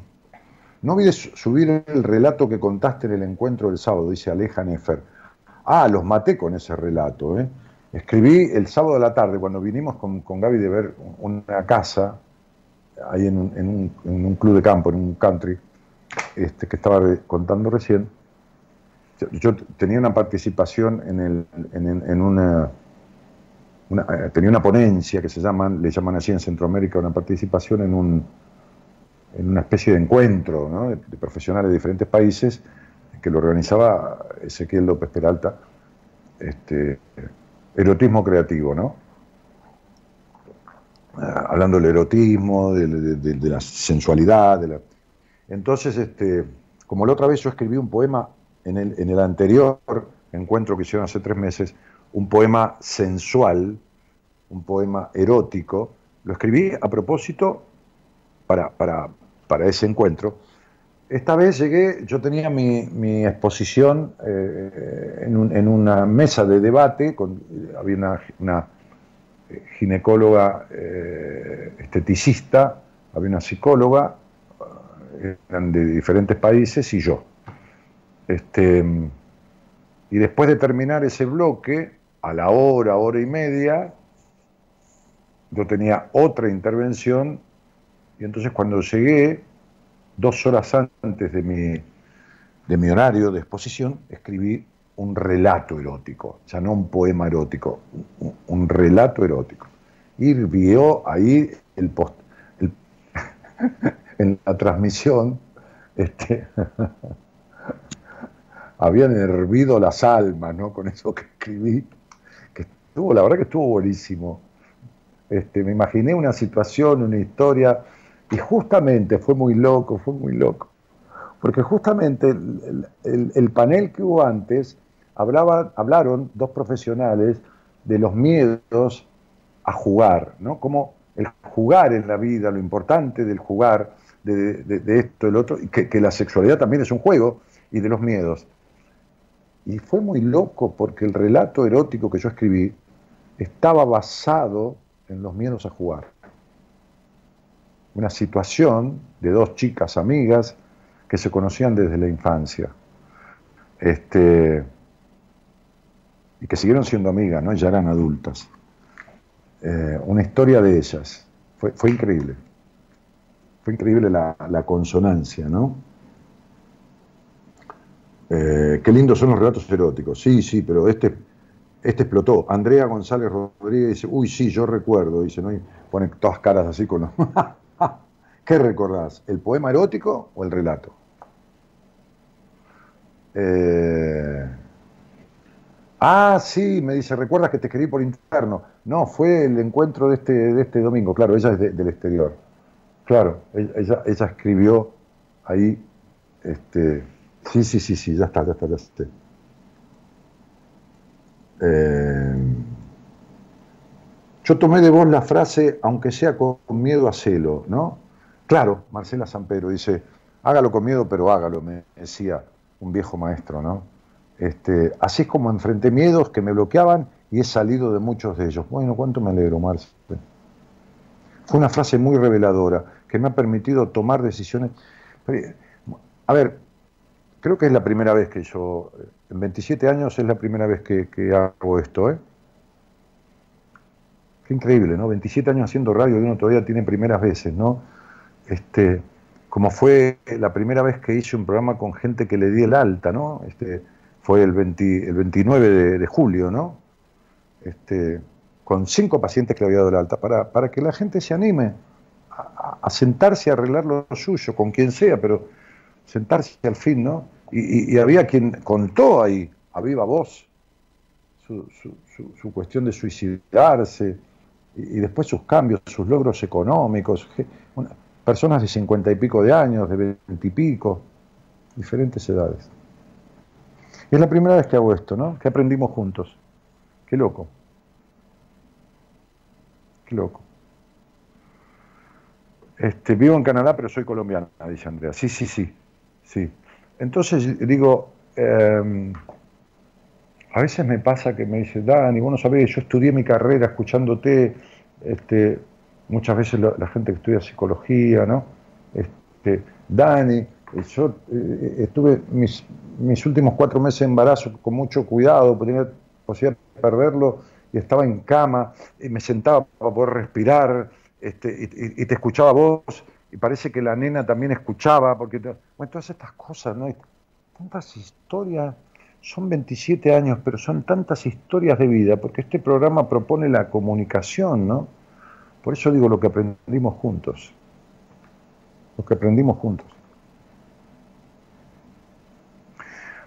No olvides subir el relato que contaste en el encuentro del sábado, dice Aleja Nefer. Ah, los maté con ese relato, ¿eh? Escribí el sábado de la tarde, cuando vinimos con, con Gaby de ver una casa, ahí en un, club de campo, en un country, este, que estaba contando recién. Yo, tenía una participación en, el, en, una, eh, tenía una ponencia que se llaman, le llaman así en Centroamérica, una participación en un en una especie de encuentro de, de, profesionales de diferentes países que lo organizaba Ezequiel López Peralta, este, erotismo creativo, ¿no? Ah, hablando del erotismo, de, la sensualidad. De la... Entonces, este, como la otra vez yo escribí un poema en el, en el anterior, encuentro que hicieron hace tres meses, un poema sensual, un poema erótico. Lo escribí a propósito para, para, ese encuentro. Esta vez llegué, yo tenía mi, exposición eh, en, una mesa de debate, había una, ginecóloga eh, esteticista, había una psicóloga, eran de diferentes países y yo. Este, y después de terminar ese bloque, a la hora, hora y media, yo tenía otra intervención y entonces cuando llegué, dos horas antes de mi, de mi horario de exposición, escribí un relato erótico, ya no un poema erótico, un, relato erótico. Y vio ahí el post, en la transmisión, este, habían hervido las almas, ¿no? Con eso que escribí, que estuvo, la verdad que estuvo buenísimo. Este, me imaginé una situación, una historia, y justamente fue muy loco, fue muy loco. Porque justamente el, panel que hubo antes, hablaba, hablaron dos profesionales de los miedos a jugar, ¿no? Como el jugar en la vida, lo importante del jugar, de, esto, el otro, y que, la sexualidad también es un juego, y de los miedos. Y fue muy loco porque el relato erótico que yo escribí estaba basado en los miedos a jugar. Una situación de dos chicas amigas que se conocían desde la infancia. Este, y que siguieron siendo amigas, ¿no? ya eran adultas. Eh, una historia de ellas. Fue, fue increíble. Fue increíble la, consonancia, ¿no? Eh, qué lindos son los relatos eróticos. Sí, sí, pero este, este explotó. Andrea González Rodríguez dice, uy, sí, yo recuerdo, dice, ¿no? Y pone todas caras así con los... ¿Qué recordás? ¿El poema erótico o el relato? Eh, ah, sí, me dice, ¿recuerdas que te escribí por interno? No, fue el encuentro de este, de este domingo, claro, ella es del exterior. Claro, ella, ella escribió ahí, este, sí, sí, sí, sí, ya está, ya está, ya está. Eh, yo tomé de vos la frase, aunque sea con miedo a celo, ¿no? Claro, Marcela Pedro dice, hágalo con miedo, pero hágalo, me decía un viejo maestro, ¿no? Este, así es como enfrenté miedos que me bloqueaban y he salido de muchos de ellos. Bueno, cuánto me alegro, Marcela. Fue una frase muy reveladora que me ha permitido tomar decisiones. A ver, creo que es la primera vez que yo, en 27 años es la primera vez que, hago esto, ¿eh? Qué increíble, ¿no? 27 años haciendo radio y uno todavía tiene primeras veces, ¿no? Este, como fue la primera vez que hice un programa con gente que le di el alta, ¿no? Este, fue el, el 29 de, julio, ¿no? Este, con cinco pacientes que le había dado el alta, para, para que la gente se anime a, sentarse a arreglar lo suyo, con quien sea, pero sentarse al fin, ¿no? Y, había quien contó ahí, a viva voz, su, su, cuestión de suicidarse, y, después sus cambios, sus logros económicos, personas de cincuenta y pico de años, de veinte y pico, diferentes edades. es la primera vez que hago esto, ¿no? Que aprendimos juntos. Qué loco loco. Este, vivo en Canadá, pero soy colombiana, dice Andrea. Sí, sí, sí. sí. Entonces digo, em, a veces me pasa que me dice, Dani, vos no sabés, yo estudié mi carrera escuchándote, este, muchas veces la, gente que estudia psicología, ¿no? Este, Dani, yo eh, estuve mis, mis, últimos cuatro meses de embarazo con mucho cuidado, tenía posibilidad de perderlo y estaba en cama y me sentaba para poder respirar este, y, te escuchaba vos y parece que la nena también escuchaba, porque bueno, todas estas cosas, ¿no? Tantas historias, son 27 años, pero son tantas historias de vida, porque este programa propone la comunicación, ¿no? Por eso digo lo que aprendimos juntos, lo que aprendimos juntos.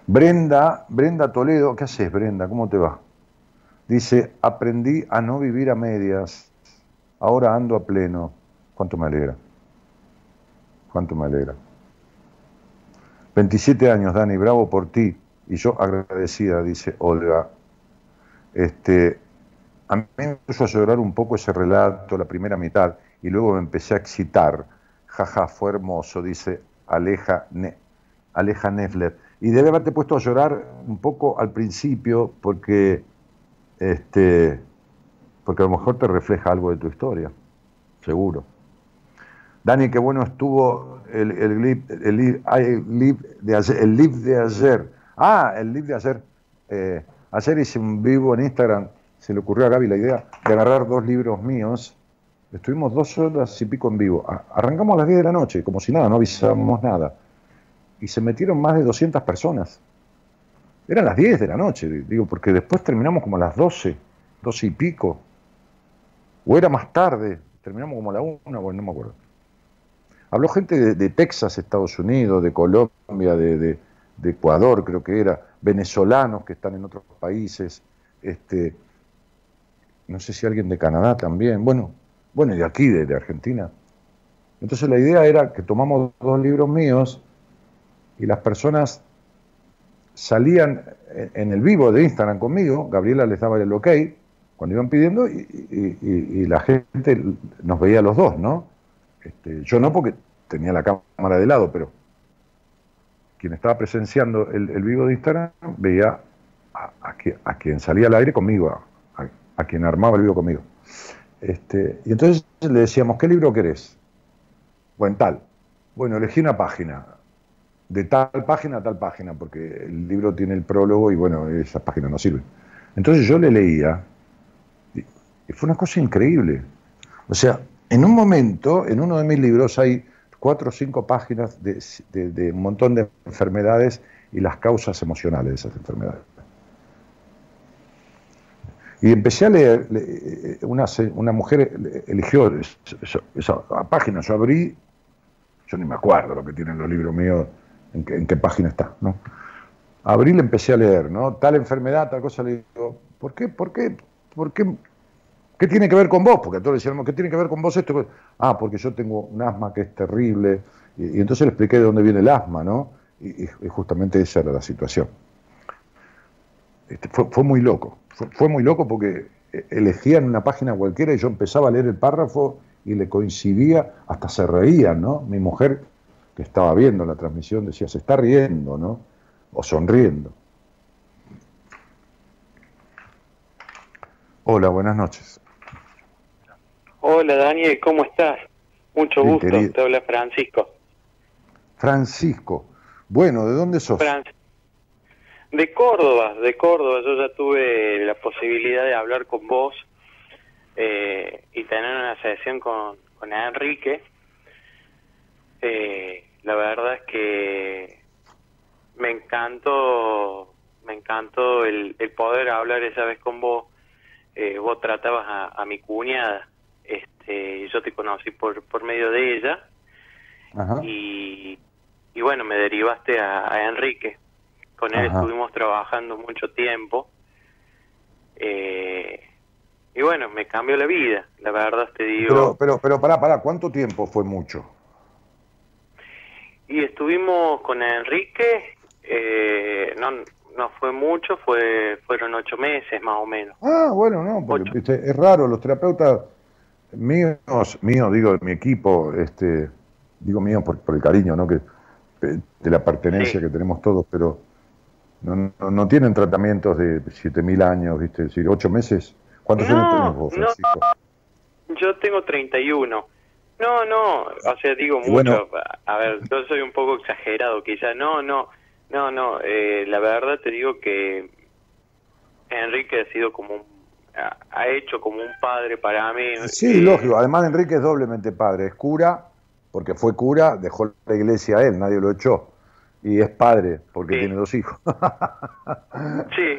Brenda, Brenda Toledo, ¿qué haces Brenda? ¿Cómo te va? Dice, aprendí a no vivir a medias, ahora ando a pleno. ¿Cuánto me alegra? ¿Cuánto me alegra? 27 años, Dani, bravo por ti. Y yo agradecida, dice Olga. Este, a mí me puso a llorar un poco ese relato, la primera mitad, y luego me empecé a excitar. Jaja, fue hermoso, dice Aleja, Aleja Nefler. Y debe haberte puesto a llorar un poco al principio porque, este, porque a lo mejor te refleja algo de tu historia, seguro. Dani, qué bueno estuvo el, el, el, el, de ayer, el de ayer. Ah, el live de ayer. Eh, ayer hice un vivo en Instagram, se le ocurrió a Gaby la idea de agarrar dos libros míos. Estuvimos dos horas y pico en vivo. Arrancamos a las 10 de la noche, como si nada, no avisamos nada. Y se metieron más de 200 personas. Eran las 10 de la noche, digo, porque después terminamos como a las 12, 12 y pico. O era más tarde, terminamos como a la 1, bueno, no me acuerdo. Habló gente de, Texas, Estados Unidos, de Colombia, de, Ecuador, creo que era, venezolanos que están en otros países, este, no sé si alguien de Canadá también, bueno, bueno, y de aquí, de, Argentina. Entonces la idea era que tomamos dos libros míos y las personas salían en el vivo de Instagram conmigo, Gabriela les daba el ok cuando iban pidiendo y, la gente nos veía los dos, ¿no? Este, yo no porque tenía la cámara de lado, pero quien estaba presenciando el, vivo de Instagram veía a, quien salía al aire conmigo, a, quien armaba el vivo conmigo. Este, y entonces le decíamos, ¿qué libro querés? Bueno, tal. Bueno, elegí una página, de tal página a tal página, porque el libro tiene el prólogo y bueno, esas páginas no sirven. Entonces yo le leía y fue una cosa increíble. O sea, en un momento, en uno de mis libros hay cuatro o cinco páginas de, un montón de enfermedades y las causas emocionales de esas enfermedades. Y empecé a leer, eh, una, una mujer eligió esa, página, yo abrí, yo ni me acuerdo lo que tienen los libros míos, en qué, página está, ¿no? Abrí y le empecé a leer, ¿no? Tal enfermedad, tal cosa, le digo, ¿por qué, por qué, por qué ¿Qué tiene que ver con vos? Porque todos decíamos, ¿qué tiene que ver con vos esto? Ah, porque yo tengo un asma que es terrible. Y, entonces le expliqué de dónde viene el asma, ¿no? Y, justamente esa era la situación. Este, fue, muy loco. Fue, muy loco porque eh, elegían una página cualquiera y yo empezaba a leer el párrafo y le coincidía, hasta se reían, ¿no? Mi mujer, que estaba viendo la transmisión, decía, se está riendo, ¿no? O sonriendo. Hola, buenas noches. Hola Daniel, ¿cómo estás? Mucho gusto, te habla Francisco. Francisco, bueno, ¿de dónde sos? De Córdoba, de Córdoba. Yo ya tuve la posibilidad de hablar con vos eh, y tener una sesión con, con Enrique. Eh, la verdad es que me encantó, me encantó el, poder hablar esa vez con vos. Eh, vos tratabas a mi cuñada este, yo te conocí por, por medio de ella Y, y bueno, me derivaste a, Enrique. Con él estuvimos trabajando mucho tiempo. Eh, y bueno, me cambió la vida, la verdad te digo. Pero, pero, pero pará, pará, ¿cuánto tiempo fue mucho? Y estuvimos con Enrique, eh, no, no fue mucho, fue fueron ocho meses más o menos. Ah, bueno, no, porque es raro, los terapeutas míos, mío, digo, mi equipo, este, digo mío por, el cariño, ¿no? Que, de la pertenencia que tenemos todos, pero no, no, tienen tratamientos de 7.000 años, ¿viste? Es decir, 8 meses. ¿Cuántos años tenés vos, Francisco? yo tengo 31. No, no, o sea, digo mucho. a ver, yo soy un poco exagerado, quizás. No, no, no, no. Eh, la verdad te digo que Enrique ha sido como un ha hecho como un padre para mí. Sí, lógico. Además, Enrique es doblemente padre. Es cura, porque fue cura, dejó la iglesia a él, nadie lo echó. Y es padre, porque tiene dos hijos. sí.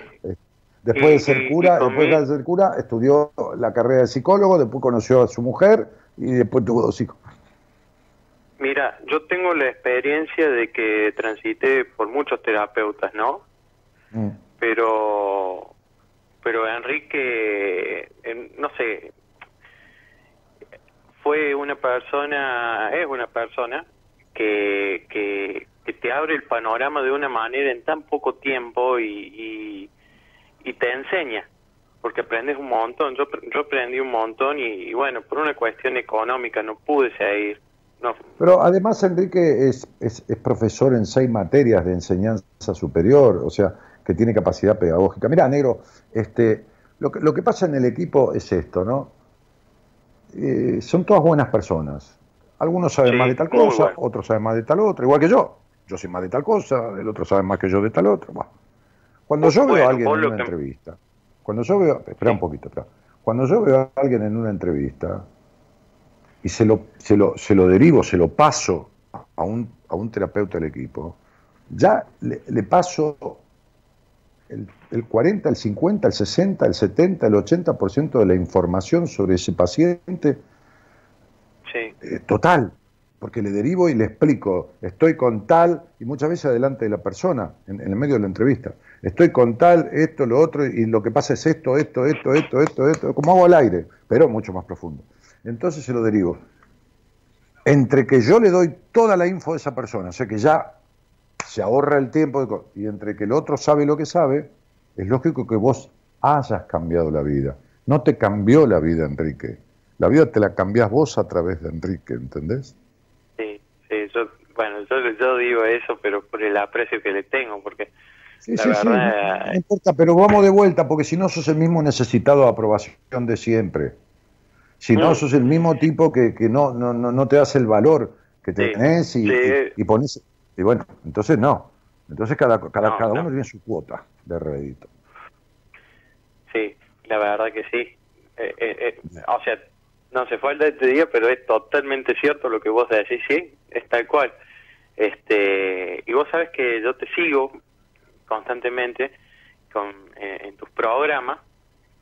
Después de ser cura, después de ser cura, estudió la carrera de psicólogo, después conoció a su mujer y después tuvo dos hijos. Mira, yo tengo la experiencia de que transité por muchos terapeutas, ¿no? Mm. Pero pero Enrique, no sé, fue una persona, es una persona que, que que te abre el panorama de una manera en tan poco tiempo y, y, te enseña, porque aprendes un montón. Yo, yo aprendí un montón y, bueno, por una cuestión económica no pude seguir. No. Pero además Enrique es, es, es profesor en seis materias de enseñanza superior, o sea, que tiene capacidad pedagógica. Mira, negro, este, lo que, lo que pasa en el equipo es esto, ¿no? Eh, son todas buenas personas. Algunos saben más de tal cosa, otros saben más de tal otra, igual que yo. Yo sé más de tal cosa, el otro sabe más que yo de tal otra. Cuando yo veo a alguien en una entrevista, cuando yo veo, espera un poquito, espera. cuando yo veo a alguien en una entrevista y se lo, se lo, se lo derivo, se lo paso a un, a un terapeuta del equipo, ya le, le paso el, 40, el 50, el 60, el 70, el 80% de la información sobre ese paciente eh, total, porque le derivo y le explico, estoy con tal, y muchas veces adelante de la persona, en, el medio de la entrevista, estoy con tal, esto, lo otro, y lo que pasa es esto, esto, esto, esto, esto, esto, como hago al aire, pero mucho más profundo. Entonces se lo derivo. Entre que yo le doy toda la info de esa persona, o sea que ya se ahorra el tiempo y entre que el otro sabe lo que sabe, es lógico que vos hayas cambiado la vida. No te cambió la vida, Enrique. La vida te la cambiás vos a través de Enrique, ¿entendés? Sí, yo, bueno, yo, digo eso, pero por el aprecio que le tengo, porque sí, sí, sí, no, importa, pero vamos de vuelta, porque si no sos el mismo necesitado de aprobación de siempre. Si no, mm. sos el mismo tipo que, que no, no, no, te das el valor que tenés y, y pones y bueno, entonces no. Entonces cada, cada, cada uno tiene su cuota de rédito. Sí, la verdad que sí. Eh, eh, eh, o sea, no se falta este día, pero es totalmente cierto lo que vos decís, sí, es tal cual. Este, y vos sabes que yo te sigo constantemente con, en tus programas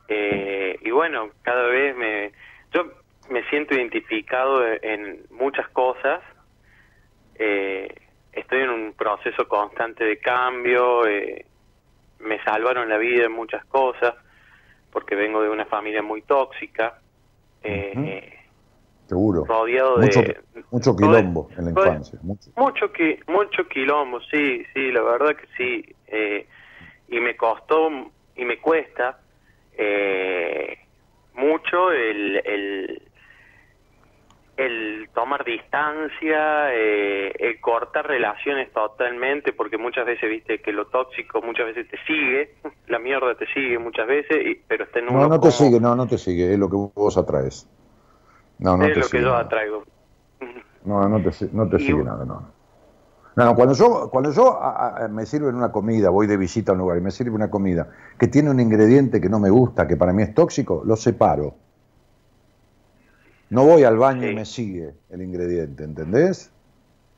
y bueno, cada vez me yo me siento identificado en muchas cosas eh, estoy en un proceso constante de cambio, eh, me salvaron la vida en muchas cosas, porque vengo de una familia muy tóxica. Eh, Seguro. Rodeado mucho, de... Mucho quilombo en la infancia. Mucho. mucho, mucho quilombo, sí, sí, la verdad que sí. Eh, y me costó y me cuesta mucho el el tomar distancia, eh, el cortar relaciones totalmente, porque muchas veces viste que lo tóxico muchas veces te sigue, la mierda te sigue muchas veces, pero está en No, no te sigue, no, no te sigue, es lo que vos atraes. No, no es lo que yo atraigo. No, no te, no te sigue nada, no. No, cuando yo, cuando yo me sirve en una comida, voy de visita a un lugar y me sirve una comida que tiene un ingrediente que no me gusta, que para mí es tóxico, lo separo no voy al baño y me sigue el ingrediente, ¿entendés?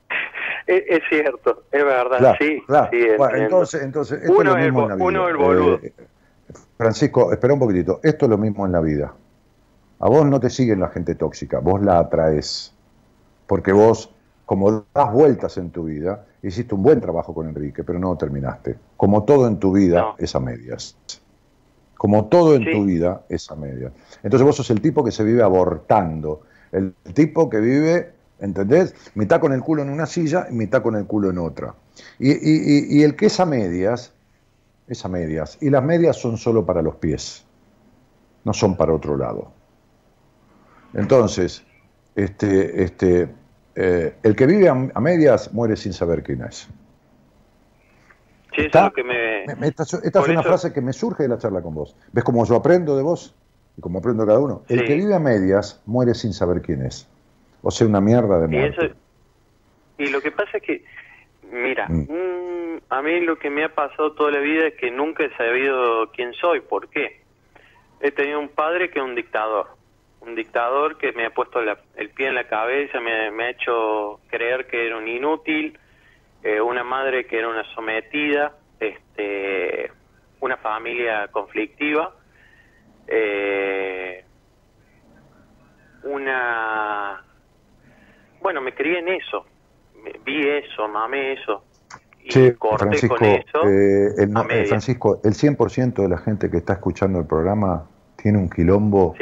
Es, cierto, es verdad, sí. entonces, entonces, esto es lo mismo en la vida. Uno el boludo. Eh, Francisco, espera un poquitito. Esto es lo mismo en la vida. A vos no te sigue la gente tóxica, vos la atraes. Porque vos, como das vueltas en tu vida, hiciste un buen trabajo con Enrique, pero no terminaste. Como todo en tu vida es a medias. Como todo en tu vida es a media. Entonces vos sos el tipo que se vive abortando, el tipo que vive, ¿entendés? Mitad con el culo en una silla y mitad con el culo en otra. Y, el que es a medias, es a medias. Y las medias son solo para los pies, no son para otro lado. Entonces, este, este, eh, el que vive a medias muere sin saber quién es esta, es una frase que me surge de la charla con vos. ¿Ves cómo yo aprendo de vos? Y cómo aprendo cada uno. El que vive a medias muere sin saber quién es. O sea, una mierda de muerte. Y, lo que pasa es que, mira, mm. Mm, a mí lo que me ha pasado toda la vida es que nunca he sabido quién soy. ¿Por qué? He tenido un padre que es un dictador. Un dictador que me ha puesto el pie en la cabeza, me, me ha hecho creer que era un inútil, eh, una madre que era una sometida, este, una familia conflictiva, eh, una... Bueno, me crié en eso, vi eso, mamé eso. Y corté Francisco, con eso. Eh, el, Francisco, el 100% de la gente que está escuchando el programa tiene un quilombo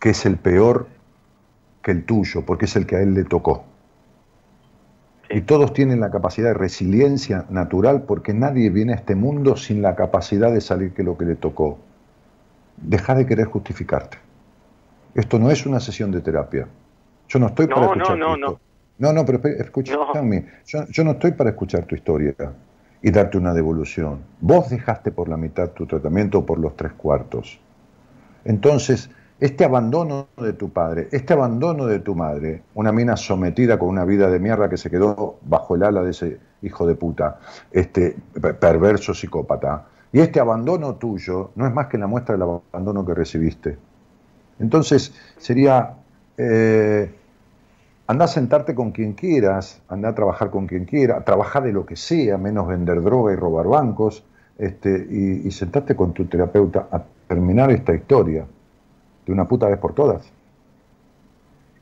que es el peor que el tuyo, porque es el que a él le tocó. Y todos tienen la capacidad de resiliencia natural porque nadie viene a este mundo sin la capacidad de salir que lo que le tocó. Deja de querer justificarte. Esto no es una sesión de terapia. Yo no estoy para escuchar no, tu no, no. No, no, pero escúchame. Yo, yo no estoy para escuchar tu historia y darte una devolución. Vos dejaste por la mitad tu tratamiento o por los tres cuartos. Entonces, este abandono de tu padre, este abandono de tu madre, una mina sometida con una vida de mierda que se quedó bajo el ala de ese hijo de puta, este per- perverso psicópata, y este abandono tuyo no es más que la muestra del abandono que recibiste. Entonces, sería, eh, anda a sentarte con quien quieras, anda a trabajar con quien quiera, trabajar de lo que sea, menos vender droga y robar bancos, este, y, y sentarte con tu terapeuta a terminar esta historia de una puta vez por todas.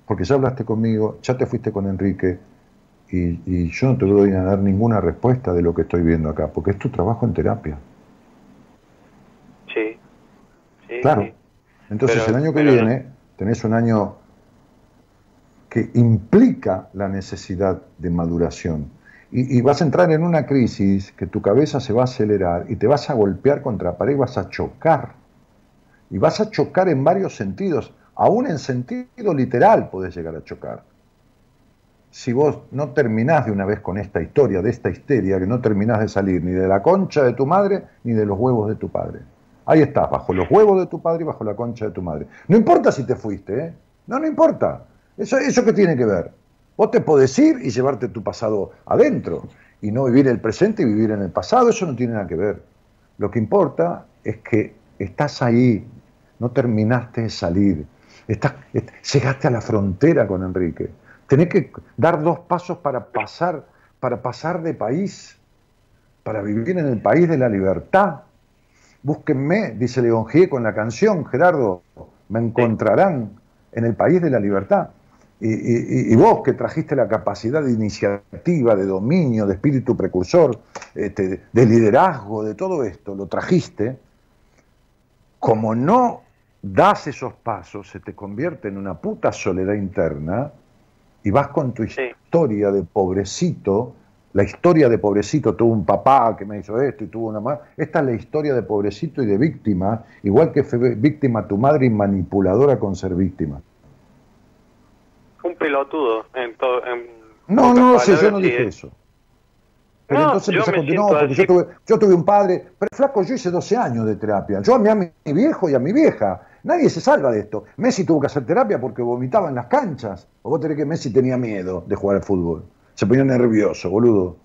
Porque ya hablaste conmigo, ya te fuiste con Enrique, y, y yo no te voy a dar ninguna respuesta de lo que estoy viendo acá, porque es tu trabajo en terapia. Sí. Sí, Claro. sí. Entonces Pero- el año que no- viene tenés un año que implica la necesidad de maduración. Y, y vas a entrar en una crisis que tu cabeza se va a acelerar y te vas a golpear contra la pared y vas a chocar. Y vas a chocar en varios sentidos, aún en sentido literal podés llegar a chocar. Si vos no terminás de una vez con esta historia, de esta histeria, que no terminás de salir ni de la concha de tu madre ni de los huevos de tu padre. Ahí estás, bajo los huevos de tu padre y bajo la concha de tu madre. No importa si te fuiste, ¿eh? No, no importa. Eso, eso qué tiene que ver. Vos te podés ir y llevarte tu pasado adentro y no vivir el presente y vivir en el pasado, eso no tiene nada que ver. Lo que importa es que estás ahí, no terminaste de salir, llegaste a la frontera con Enrique. Tenés que dar dos pasos para pasar, para pasar de país, para vivir en el país de la libertad. Búsquenme, dice León G. con la canción, Gerardo, me encontrarán en el país de la libertad. Y vos que trajiste la capacidad de iniciativa, de dominio, de espíritu precursor, este, de liderazgo, de todo esto, lo trajiste, como no das esos pasos, se te convierte en una puta soledad interna y vas con tu Sí. historia de pobrecito, la historia de pobrecito, tuvo un papá que me hizo esto y tuvo una madre. Esta es la historia de pobrecito y de víctima, igual que fue víctima tu madre y manipuladora con ser víctima. Un pelotudo. En No, no sé, yo no dije es- eso. Pero No, entonces yo empecé a continuar, porque yo tuve, yo tuve un padre, pero flaco, yo hice 12 años de terapia. Yo amé a mi viejo y a mi vieja. Nadie se salva de esto. Messi tuvo que hacer terapia porque vomitaba en las canchas. O vos tenés que Messi tenía miedo de jugar al fútbol. Se ponía nervioso, boludo.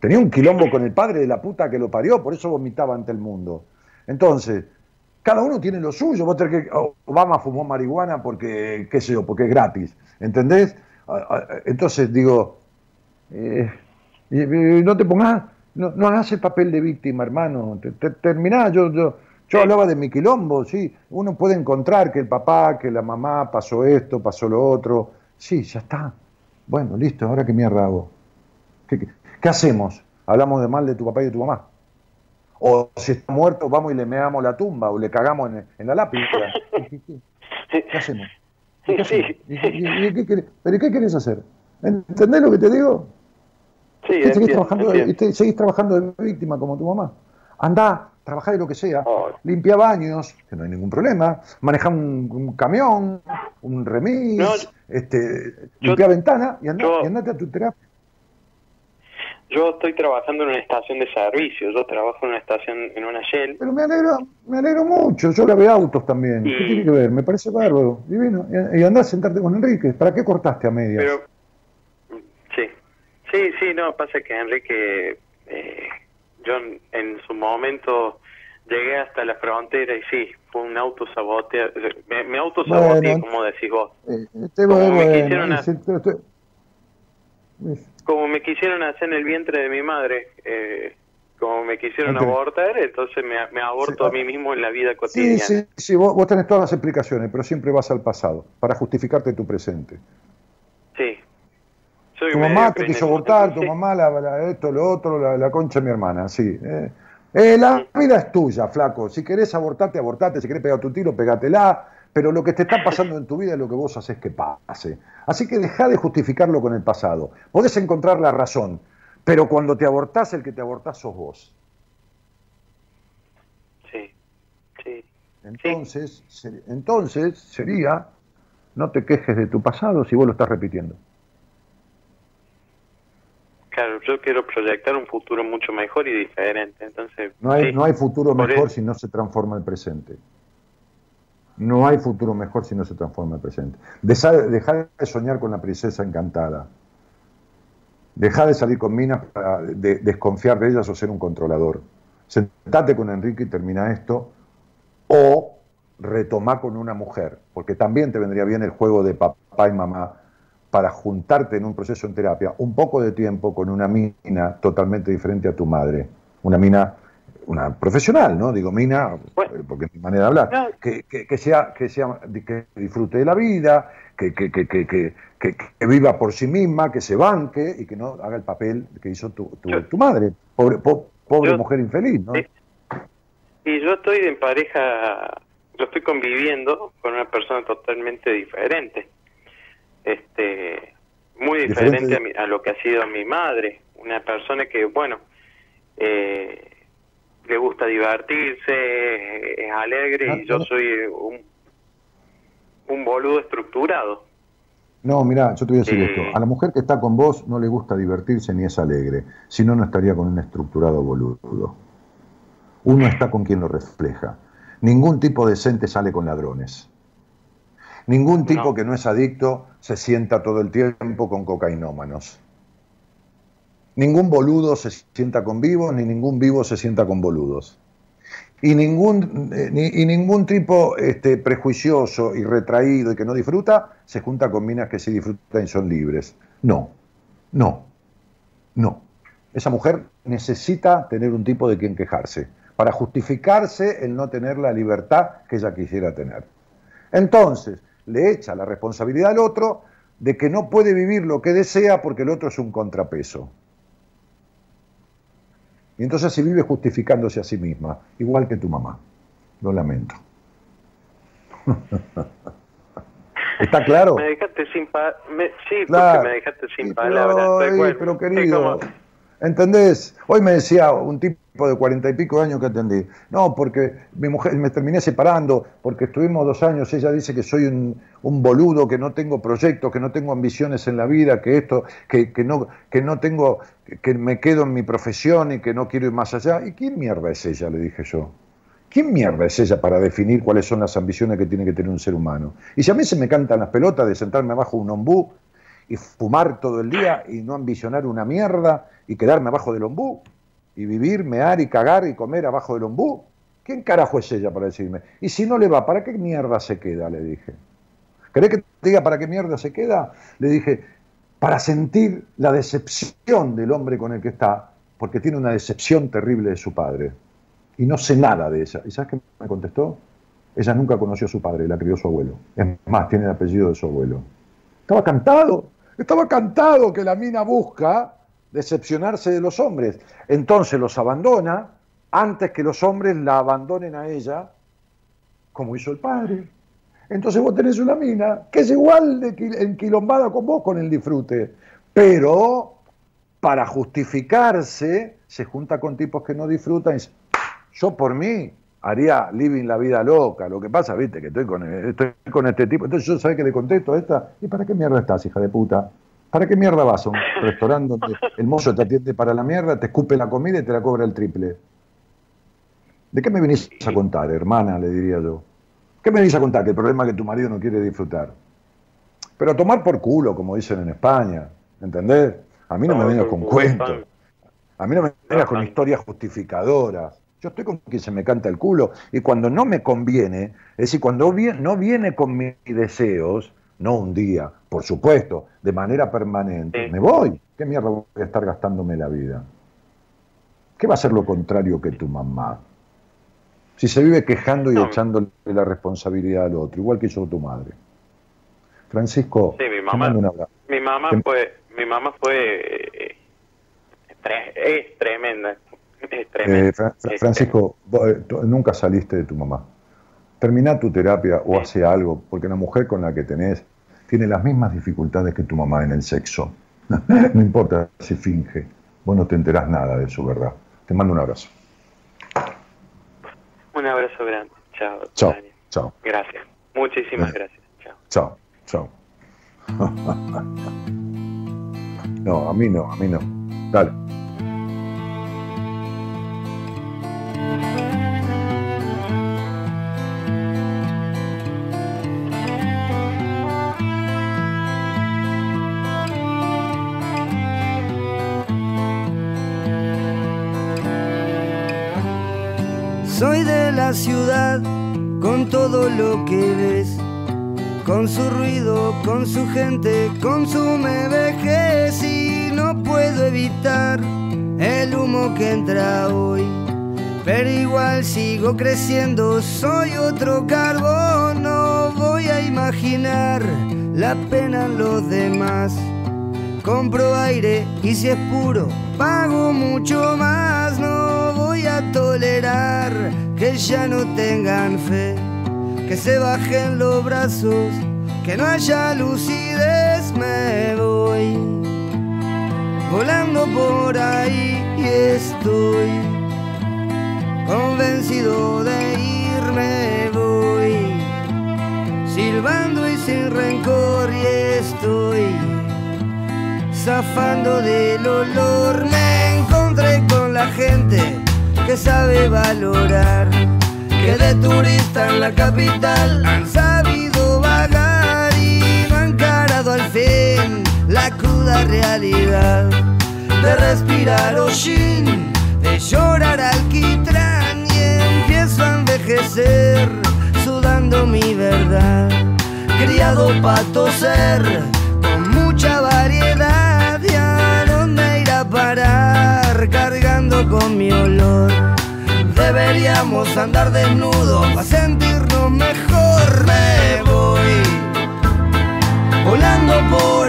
Tenía un quilombo con el padre de la puta que lo parió, por eso vomitaba ante el mundo. Entonces, cada uno tiene lo suyo. Vos tenés que. Obama fumó marihuana porque, qué sé yo, porque es gratis. ¿Entendés? Ah, ah, Entonces, digo, eh, no te pongas, no, no hagas el papel de víctima, hermano. Te- te- terminá, yo, yo, yo hablaba de mi quilombo, sí. Uno puede encontrar que el papá, que la mamá pasó esto, pasó lo otro. Sí, ya está. Bueno, listo, ahora que mierda hago. ¿Qué, qué, qué hacemos? ¿Hablamos de mal de tu papá y de tu mamá? O si está muerto, vamos y le meamos la tumba o le cagamos en, en la lápida. ¿Qué, qué- qué- qué hacemos? ¿Y qué hacemos? ¿Y qué- y- y qué querés? ¿Pero qué querés hacer? ¿Entendés lo que te digo? Sí, seguís, entiendo, trabajando, seguís trabajando de víctima como tu mamá. Andá, trabajá de lo que sea. Limpia baños, que no hay ningún problema. Maneja un, un camión, un remis, No, este, yo- limpia ventana y, andá, yo- y andate a tu terapia. Yo estoy trabajando en una estación de servicio. Yo trabajo en una estación, en una Shell. Pero me alegro, me alegro mucho. Yo lavé autos también. ¿Qué tiene que ver? Me parece bárbaro, divino. Y, y andá a sentarte con Enrique. ¿Para qué cortaste a medias? Pero, sí, sí, sí, no, pasa que Enrique, eh, yo en, su momento llegué hasta la frontera y sí, fue un autosaboteo, me, me autosaboteé, Bueno. como decís vos. Eh, este, como me quisieron a- pero estoy- Como me quisieron hacer en el vientre de mi madre, eh, como me quisieron abortar, entonces me, me aborto Sí, a mí mismo en la vida Sí, cotidiana. sí, sí, vos, vos tenés todas las explicaciones, pero siempre vas al pasado para justificarte tu presente. Sí. Soy Tu mamá te quiso abortar, tu Sí. mamá la, la- esto, lo otro, la, la concha de mi hermana, sí. Eh, eh, la vida es tuya, flaco. Si querés abortarte, abortate. Si querés pegar tu tiro, pegatela. pero lo que te está pasando en tu vida es lo que vos haces que pase. Así que deja de justificarlo con el pasado. Podés encontrar la razón, pero cuando te abortás, el que te abortás sos vos. Sí, sí. Entonces, entonces sería, no te quejes de tu pasado si vos lo estás repitiendo. Claro, yo quiero proyectar un futuro mucho mejor y diferente. Entonces, no hay, no hay futuro mejor si no se transforma el presente. No hay futuro mejor si no se transforma el presente. Dejar, de soñar con la princesa encantada. Dejar de salir con minas para desconfiar de ellas o ser un controlador. Sentate con Enrique y termina esto o retomar con una mujer, porque también te vendría bien el juego de papá y mamá para juntarte en un proceso en terapia un poco de tiempo con una mina totalmente diferente a tu madre, una mina, una profesional, ¿no? Digo mina, porque es mi manera de hablar, que, que, sea, que sea, que disfrute de la vida, que, que, que, que, que, viva por sí misma, que se banque y que no haga el papel que hizo tu, tu, madre, pobre, pobre mujer infeliz, ¿no? Y yo estoy en pareja, yo estoy conviviendo con una persona totalmente diferente. Este, muy diferente, a, lo que ha sido mi madre. Una persona que, bueno, eh, le gusta divertirse, es alegre y ah, yo soy un, un boludo estructurado. No, mira, yo te voy a decir esto. A la mujer que está con vos no le gusta divertirse ni es alegre. Si no, no estaría con un estructurado boludo. Uno está con quien lo refleja. Ningún tipo decente sale con ladrones. Ningún tipo que no es adicto se sienta todo el tiempo con cocainómanos. Ningún boludo se sienta con vivos, ni ningún vivo se sienta con boludos. Y ningún, eh, y ningún tipo este, prejuicioso y retraído y que no disfruta se junta con minas que sí disfrutan y son libres. No, no, no. Esa mujer necesita tener un tipo de quien quejarse para justificarse el no tener la libertad que ella quisiera tener. Entonces, le echa la responsabilidad al otro de que no puede vivir lo que desea porque el otro es un contrapeso. Y entonces se vive justificándose a sí misma, igual que tu mamá. Lo lamento. ¿Está claro? Me dejaste sin. Sí, porque me dejaste sin palabras. pero querido, ¿entendés? Hoy me decía un tipo de cuarenta y pico años que atendí. No, porque mi mujer me terminé separando, porque estuvimos dos años, ella dice que soy un, boludo, que no tengo proyectos, que no tengo ambiciones en la vida, que esto, que, que, no, que no tengo, que me quedo en mi profesión y que no quiero ir más allá. ¿Y quién mierda es ella? Le dije yo. ¿Quién mierda es ella para definir cuáles son las ambiciones que tiene que tener un ser humano? Y si a mí se me cantan las pelotas de sentarme abajo de un ombú y fumar todo el día y no ambicionar una mierda y quedarme abajo del ombú, y vivir, mear y cagar y comer abajo del ombú. ¿Quién carajo es ella para decirme? Y si no le va, ¿para qué mierda se queda? Le dije. ¿Querés que te diga para qué mierda se queda? Le dije, para sentir la decepción del hombre con el que está, porque tiene una decepción terrible de su padre. Y no sé nada de ella. ¿Y sabes qué me contestó? Ella nunca conoció a su padre, la crió su abuelo. Es más, tiene el apellido de su abuelo. Estaba cantado, estaba cantado que la mina busca decepcionarse de los hombres. Entonces los abandona antes que los hombres la abandonen a ella, como hizo el padre. Entonces vos tenés una mina que es igual de enquilombada con vos con el disfrute, pero para justificarse se junta con tipos que no disfrutan y dice, yo por mí haría living la vida loca, lo que pasa, viste, que estoy con, estoy con este tipo, entonces yo sabés que le contesto a esta, ¿y para qué mierda estás, hija de puta? ¿Para qué mierda vas a un restaurante donde el mozo te atiende para la mierda, te escupe la comida y te la cobra el triple? ¿De qué me venís a contar, hermana? Le diría yo. ¿Qué me venís a contar? Que el problema es que tu marido no quiere disfrutar. Pero a tomar por culo, como dicen en España, ¿entendés? A mí no me vengas con cuentos. A mí no me vengas con historias justificadoras. Yo estoy con quien se me canta el culo. Y cuando no me conviene, es decir, cuando no viene con mis deseos, no un día, por supuesto, de manera permanente, me voy. ¿Qué mierda voy a estar gastándome la vida? ¿Qué va a ser lo contrario que tu mamá? Si se vive quejando y echándole la responsabilidad al otro, igual que yo tu madre. Francisco, sí, mi mamá, mi mamá fue, mi mamá fue eh, es tremenda, es. Eh, Francisco, eh, nunca saliste de tu mamá. termina tu terapia o hace algo, porque la mujer con la que tenés tiene las mismas dificultades que tu mamá en el sexo. no importa si finge, vos no te enterás nada de su verdad. Te mando un abrazo. Un abrazo grande. Chao. Chao. Gracias. Muchísimas gracias. Chao. Chao. Chao. no, a mí no, a mí no. Dale. Soy de la ciudad con todo lo que ves, con su ruido, con su gente, con su me vejez y no puedo evitar el humo que entra hoy. Pero igual sigo creciendo, soy otro carbón, no voy a imaginar la pena en los demás. Compro aire y si es puro, pago mucho más. No voy a tolerar que ya no tengan fe, que se bajen los brazos, que no haya lucidez. Me voy volando por ahí y estoy convencido de irme. Voy silbando y sin rencor y estoy zafando del olor. Me encontré con la gente que sabe valorar, que de turista en la capital han sabido vagar y no han encarado al fin la cruda realidad de respirar hollín, de llorar alquitrán empiezo a envejecer sudando mi verdad, criado para toser con mucha variedad y a dónde ir a parar cargando con mi olor. Deberíamos andar desnudos para sentirnos mejor. Me voy volando por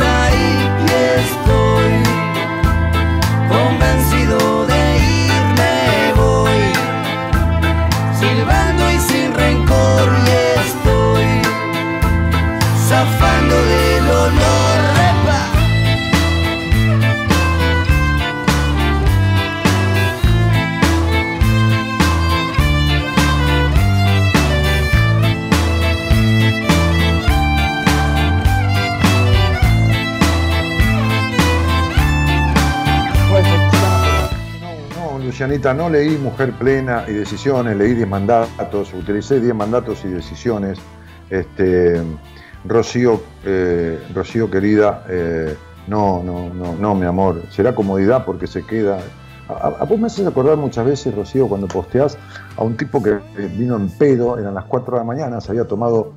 Lucianita, no leí Mujer Plena y Decisiones, leí 10 mandatos, utilicé 10 mandatos y decisiones. Este, Rocío, eh, querida, eh, no, no, no, no, mi amor, será comodidad porque se queda. A, a vos me haces acordar muchas veces, Rocío, cuando posteás a un tipo que eh, vino en pedo, eran las 4 de la mañana, se había tomado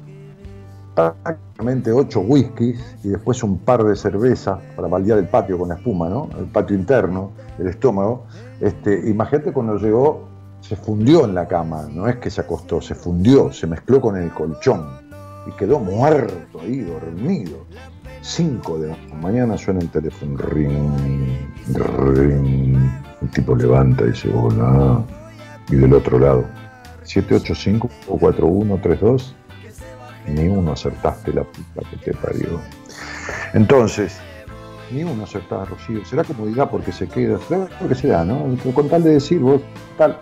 prácticamente 8 whiskies y después un par de cervezas para baldear el patio con la espuma, ¿no? El patio interno, el estómago. Este, imagínate cuando llegó, se fundió en la cama, no es que se acostó, se fundió, se mezcló con el colchón y quedó muerto ahí, dormido. 5 de la mañana suena el teléfono, ring, ring. El tipo levanta y dice, hola. Y del otro lado, 785-4132, ni uno acertaste la puta que te parió. Entonces, ni uno acertaba, Rocío. Será comodidad porque se queda, será porque se da, ¿no? Con tal de decir, vos, tal,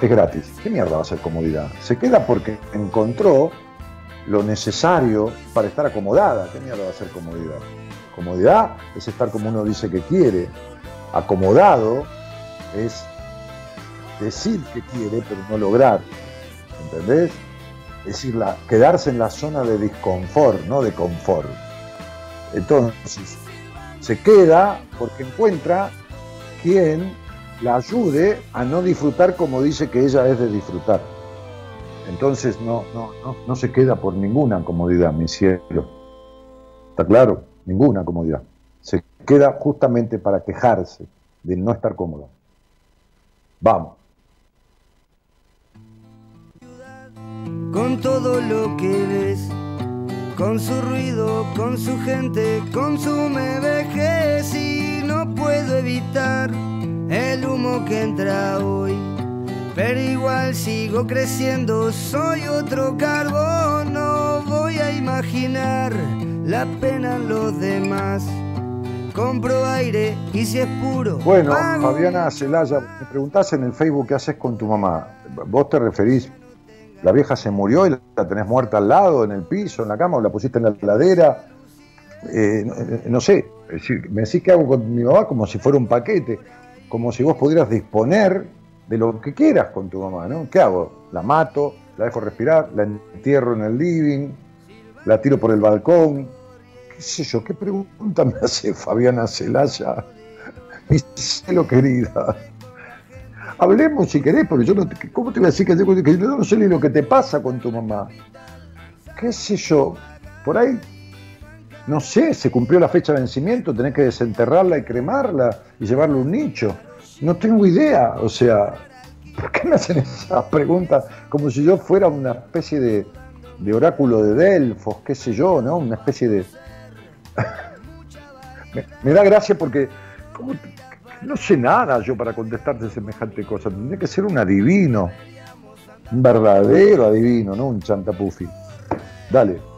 es gratis. ¿Qué mierda va a ser comodidad? Se queda porque encontró lo necesario para estar acomodada. ¿Qué mierda va a ser comodidad? Comodidad es estar como uno dice que quiere. Acomodado es decir que quiere, pero no lograr. ¿Entendés? Es decir, la- quedarse en la zona de disconfort, no de confort. Entonces, se queda porque encuentra quien la ayude a no disfrutar como dice que ella es de disfrutar. Entonces no, no, no, no se queda por ninguna comodidad, mi cielo. ¿Está claro? Ninguna comodidad. Se queda justamente para quejarse de no estar cómoda. Vamos. con todo lo que con su ruido, con su gente, con su me vejez y no puedo evitar el humo que entra hoy. Pero igual sigo creciendo, soy otro carbón, no voy a imaginar la pena en los demás. Compro aire y si es puro. Bueno. Fabiana Celaya, me preguntás en el Facebook qué haces con tu mamá. ¿Vos te referís, la vieja se murió y la tenés muerta al lado, en el piso, en la cama, o la pusiste en la heladera? Eh, no, eh, no sé, me decís que hago con mi mamá como si fuera un paquete, como si vos pudieras disponer de lo que quieras con tu mamá, ¿no? ¿Qué hago? La mato, la dejo respirar, la entierro en el living, la tiro por el balcón, qué sé yo, qué pregunta me hace Fabiana Celaya, mi cielo querida. Hablemos si querés, porque yo no, ¿cómo te voy a decir que, no sé ni lo que te pasa con tu mamá? ¿Qué sé yo? Por ahí, no sé, se cumplió la fecha de vencimiento, tenés que desenterrarla y cremarla y llevarla a un nicho. No tengo idea, o sea, ¿por qué me hacen esas preguntas como si yo fuera una especie de, de oráculo de Delfos, qué sé yo, ¿no? Una especie de... me, da gracia porque ¿cómo te- no sé nada yo para contestarte semejante cosa. Tendría que ser un adivino, un verdadero adivino, no un chantapufi. Dale.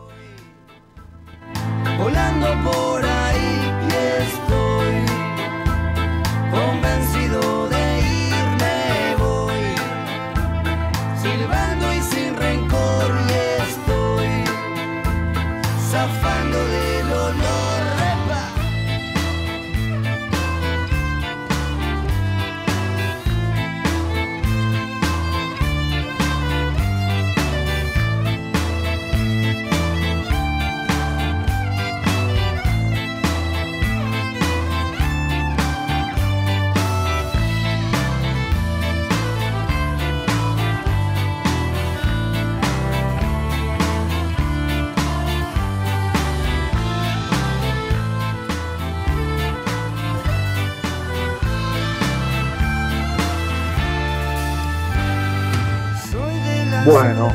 Bueno.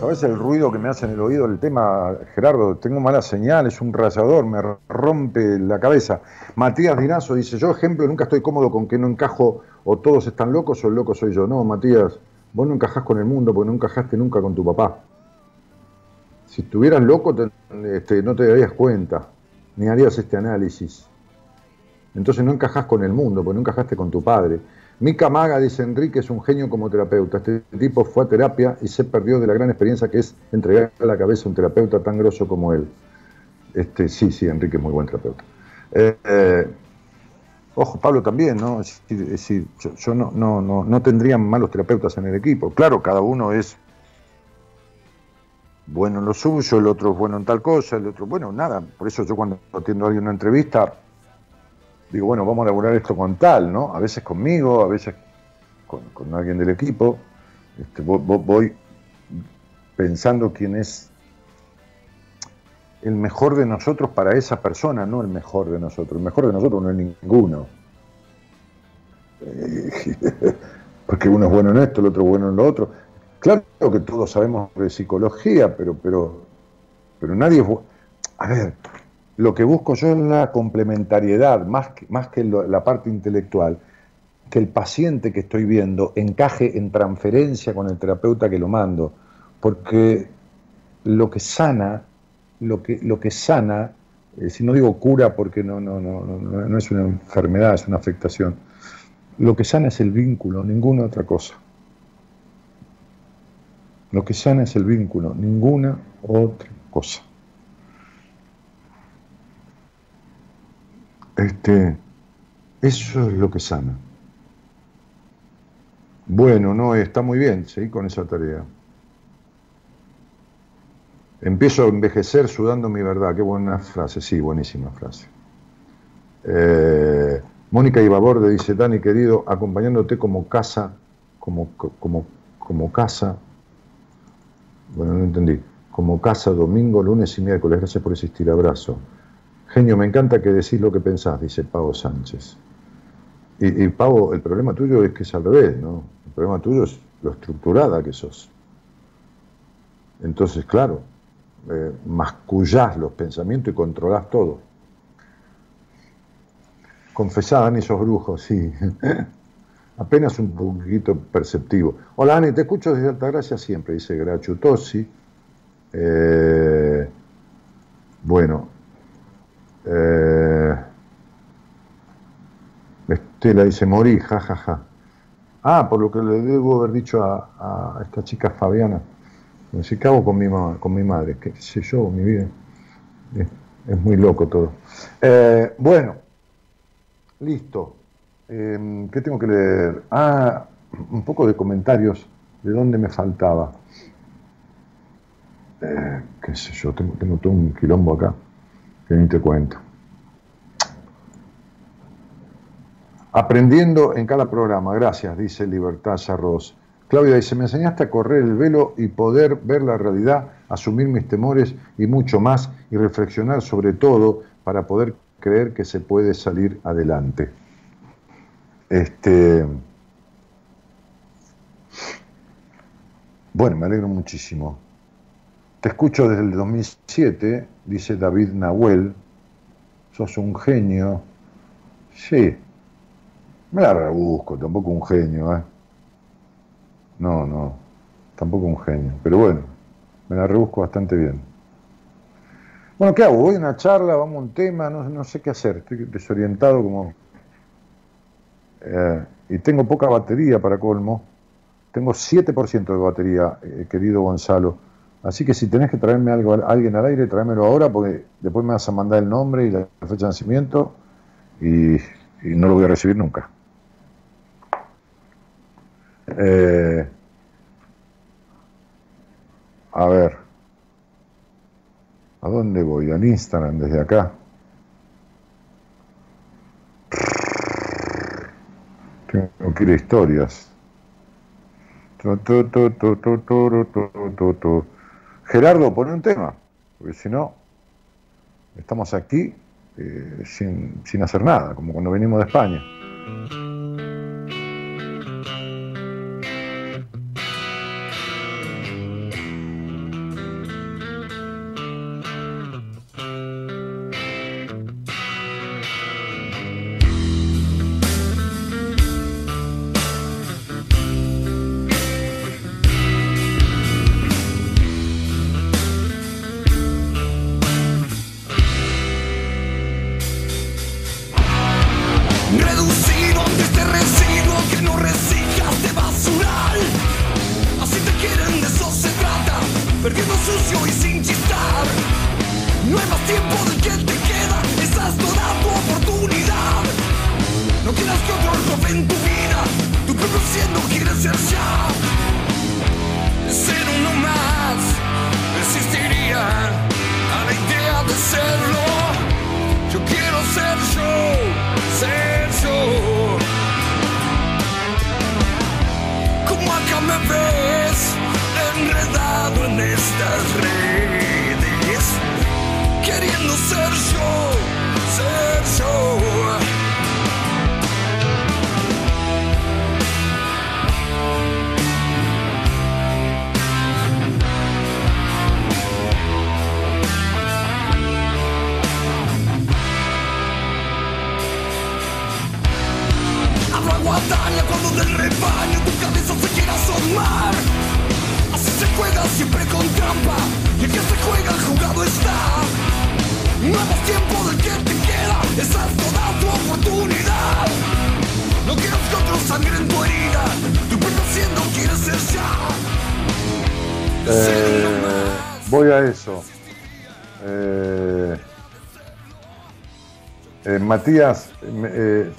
¿Sabes el ruido que me hace en el oído el tema, Gerardo? Tengo mala señal, es un rayador, me rompe la cabeza. Matías Dinazo dice, yo ejemplo, nunca estoy cómodo con que no encajo o todos están locos o el loco soy yo. No, Matías, vos no encajás con el mundo porque no encajaste nunca con tu papá. Si estuvieras loco te- este, no te darías cuenta, ni harías este análisis. Entonces no encajás con el mundo, porque no encajaste con tu padre. Mica Maga dice, Enrique es un genio como terapeuta. Este tipo fue a terapia y se perdió de la gran experiencia que es entregar la cabeza a un terapeuta tan grosso como él. Este, sí, sí, Enrique es muy buen terapeuta. Eh, eh, ojo, Pablo también, ¿no? Es es yo, no, no, no, no tendría malos terapeutas en el equipo. Claro, cada uno es bueno en lo suyo, el otro es bueno en tal cosa, el otro, bueno, nada. Por eso yo cuando atiendo a alguien en una entrevista, digo, bueno, vamos a elaborar esto con tal, ¿no? A veces conmigo, a veces con, con alguien del equipo. Este, vo- vo- voy pensando quién es el mejor de nosotros para esa persona, no el mejor de nosotros. El mejor de nosotros no es ninguno. Porque uno es bueno en esto, el otro es bueno en lo otro. Claro que todos sabemos de psicología, pero, pero, pero nadie es bu- A ver, lo que busco yo es la complementariedad, más que, más que la parte intelectual, que el paciente que estoy viendo encaje en transferencia con el terapeuta que lo mando, porque lo que sana, lo que, lo que sana, eh, si no digo cura porque no, no, no, no, no es una enfermedad, es una afectación, lo que sana es el vínculo, ninguna otra cosa. Lo que sana es el vínculo, ninguna otra cosa. Este, eso es lo que sana. Bueno, no, está muy bien, seguí con esa tarea. Empiezo a envejecer sudando mi verdad. Qué buena frase, sí, buenísima frase. Eh, Mónica Ibaborde dice, Dani querido, acompañándote como casa, como, como, como casa, bueno, no entendí, como casa domingo, lunes y miércoles, gracias por existir, abrazo. Genio, me encanta que decís lo que pensás, dice Pavo Sánchez. Y, y Pavo, el problema tuyo es que es al revés, ¿no? El problema tuyo es lo estructurada que sos. Entonces, claro, eh, mascullás los pensamientos y controlás todo. Confesá, Dani, sos brujo, sí. apenas un poquito perceptivo. Hola Ani, te escucho desde Altagracia siempre, dice Grachu Tosi. Eh, bueno, eh, Estela dice, morí, jajaja. Ja, ja. Ah, por lo que le debo haber dicho a, esta chica Fabiana. Si cago con mi, con mi madre, qué sé yo, mi vida. Es, muy loco todo. Eh, bueno, listo. Eh, ¿Qué tengo que leer? Ah, un poco de comentarios de dónde me faltaba. Eh, qué sé yo, tengo, tengo todo un quilombo acá que ni te cuento. Aprendiendo en cada programa, gracias, dice Libertad Arroz. Claudia dice, me enseñaste a correr el velo y poder ver la realidad, asumir mis temores y mucho más, y reflexionar sobre todo para poder creer que se puede salir adelante. Este, bueno, me alegro muchísimo. Te escucho desde el 2007, dice David Nahuel. Sos un genio. Sí, me la rebusco, tampoco un genio, ¿eh? No, no, tampoco un genio. Pero bueno, me la rebusco bastante bien. Bueno, ¿qué hago? Voy a una charla, vamos a un tema, no, no sé qué hacer. Estoy desorientado como... Eh, y tengo poca batería para colmo. Tengo 7% de batería, eh, querido Gonzalo. Así que si tenés que traerme algo, alguien al aire, tráemelo ahora, porque después me vas a mandar el nombre y la fecha de nacimiento y, y no lo voy a recibir nunca. Eh, a ver, ¿a dónde voy? Al Instagram desde acá. Tengo que ir a historias. Gerardo, pone un tema, porque si no, estamos aquí eh, sin, sin hacer nada, como cuando venimos de España. Matías, eh,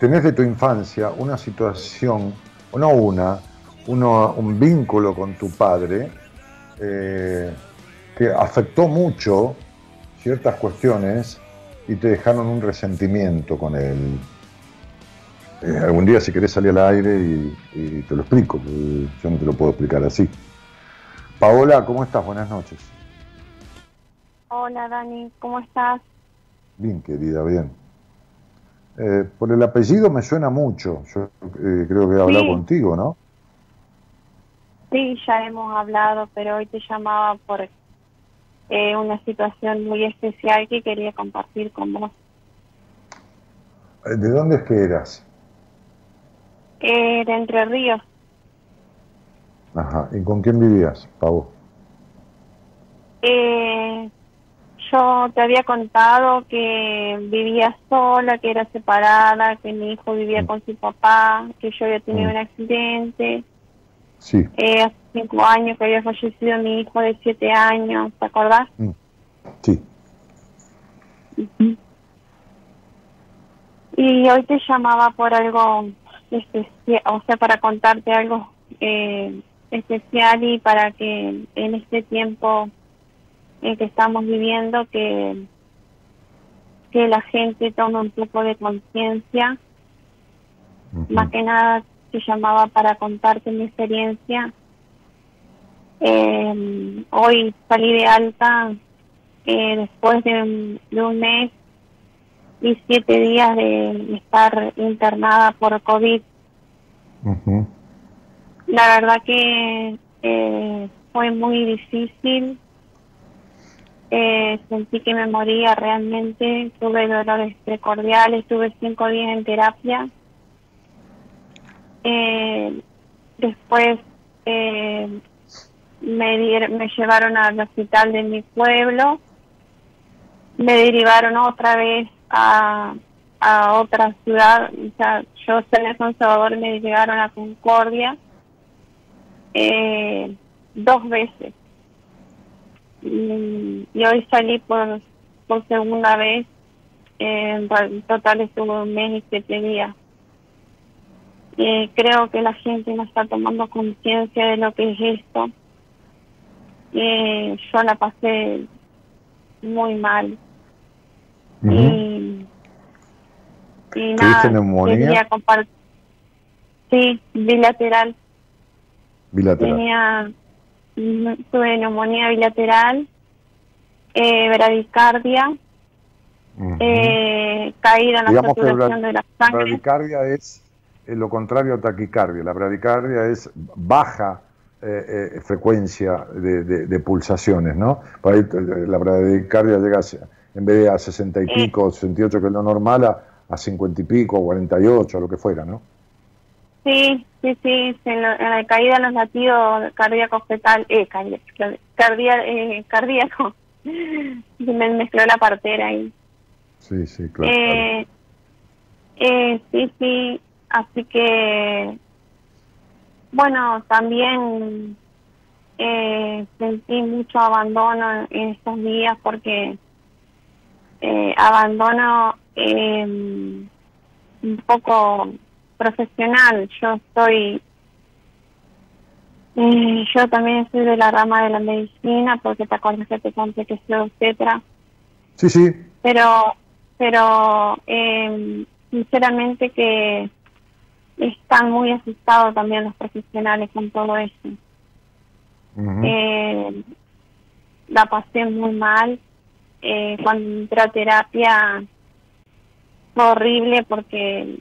tenés de tu infancia una situación, no una, uno, un vínculo con tu padre eh, que afectó mucho ciertas cuestiones y te dejaron un resentimiento con él. Eh, algún día si querés salir al aire y, y te lo explico, yo no te lo puedo explicar así. Paola, ¿cómo estás? Buenas noches. Hola Dani, ¿cómo estás? Bien, querida, bien. Eh, por el apellido me suena mucho. Yo eh, creo que he hablado Sí. contigo, ¿no? Sí, ya hemos hablado, pero hoy te llamaba por eh, una situación muy especial que quería compartir con vos. Eh, ¿De dónde es que eras? Eh, de Entre Ríos. Ajá. ¿Y con quién vivías, Pavo? Eh, yo te había contado que vivía sola, que era separada, que mi hijo vivía con su papá, que yo había tenido Mm. un accidente. Sí. Eh, hace cinco años que había fallecido mi hijo de siete años, ¿te acordás? Mm. Sí. Y hoy te llamaba por algo especial, o sea, para contarte algo eh, especial y para que en este tiempo en que estamos viviendo que que la gente tome un poco de conciencia. Más que nada te llamaba para contarte mi experiencia. Eh, hoy salí de alta eh, después de un, de un mes y siete días de estar internada por COVID. La verdad que eh, fue muy difícil. Eh, sentí que me moría realmente. Tuve dolores precordiales, estuve cinco días en terapia. Eh, después eh, me, me llevaron al hospital de mi pueblo. Me derivaron otra vez a, a otra ciudad. O sea, yo soy de San Salvador, me llevaron a Concordia eh, dos veces. Y, y hoy salí por, por segunda vez. En total estuve un mes y siete días. Eh, creo que la gente no está tomando conciencia de lo que es esto. Eh, yo la pasé muy mal. Y, y nada, neumonía? Sí, bilateral. Bilateral. Tenía, mm, tuve neumonía bilateral, eh, bradicardia, eh, caída en la Digamos saturación de la sangre. bradicardia es eh, lo contrario a taquicardia. La bradicardia es baja eh, eh, frecuencia de, de- de pulsaciones, ¿no? Por ahí, eh, la bradicardia llega a- en vez de a 60 y pico, 68 que es lo normal, a, a 50 y pico, 48, lo que fuera, ¿no? Sí, sí, sí, en, la caída en los latidos cardíacos fetal, eh, cardia- cardia- eh, cardíaco. Se me mezcló la partera ahí. Sí, sí, claro. Eh, eh, sí, sí, así que, bueno, también eh, sentí mucho abandono en estos días porque eh, abandono eh, un poco profesional. Yo estoy, eh, yo también soy de la rama de la medicina porque te acuerdas que te conté que soy obstetra Sí, sí. pero pero eh, sinceramente que están muy asustados también los profesionales con todo. Ujú. Eh, la pasé muy mal. Eh, cuando entré a terapia fue horrible porque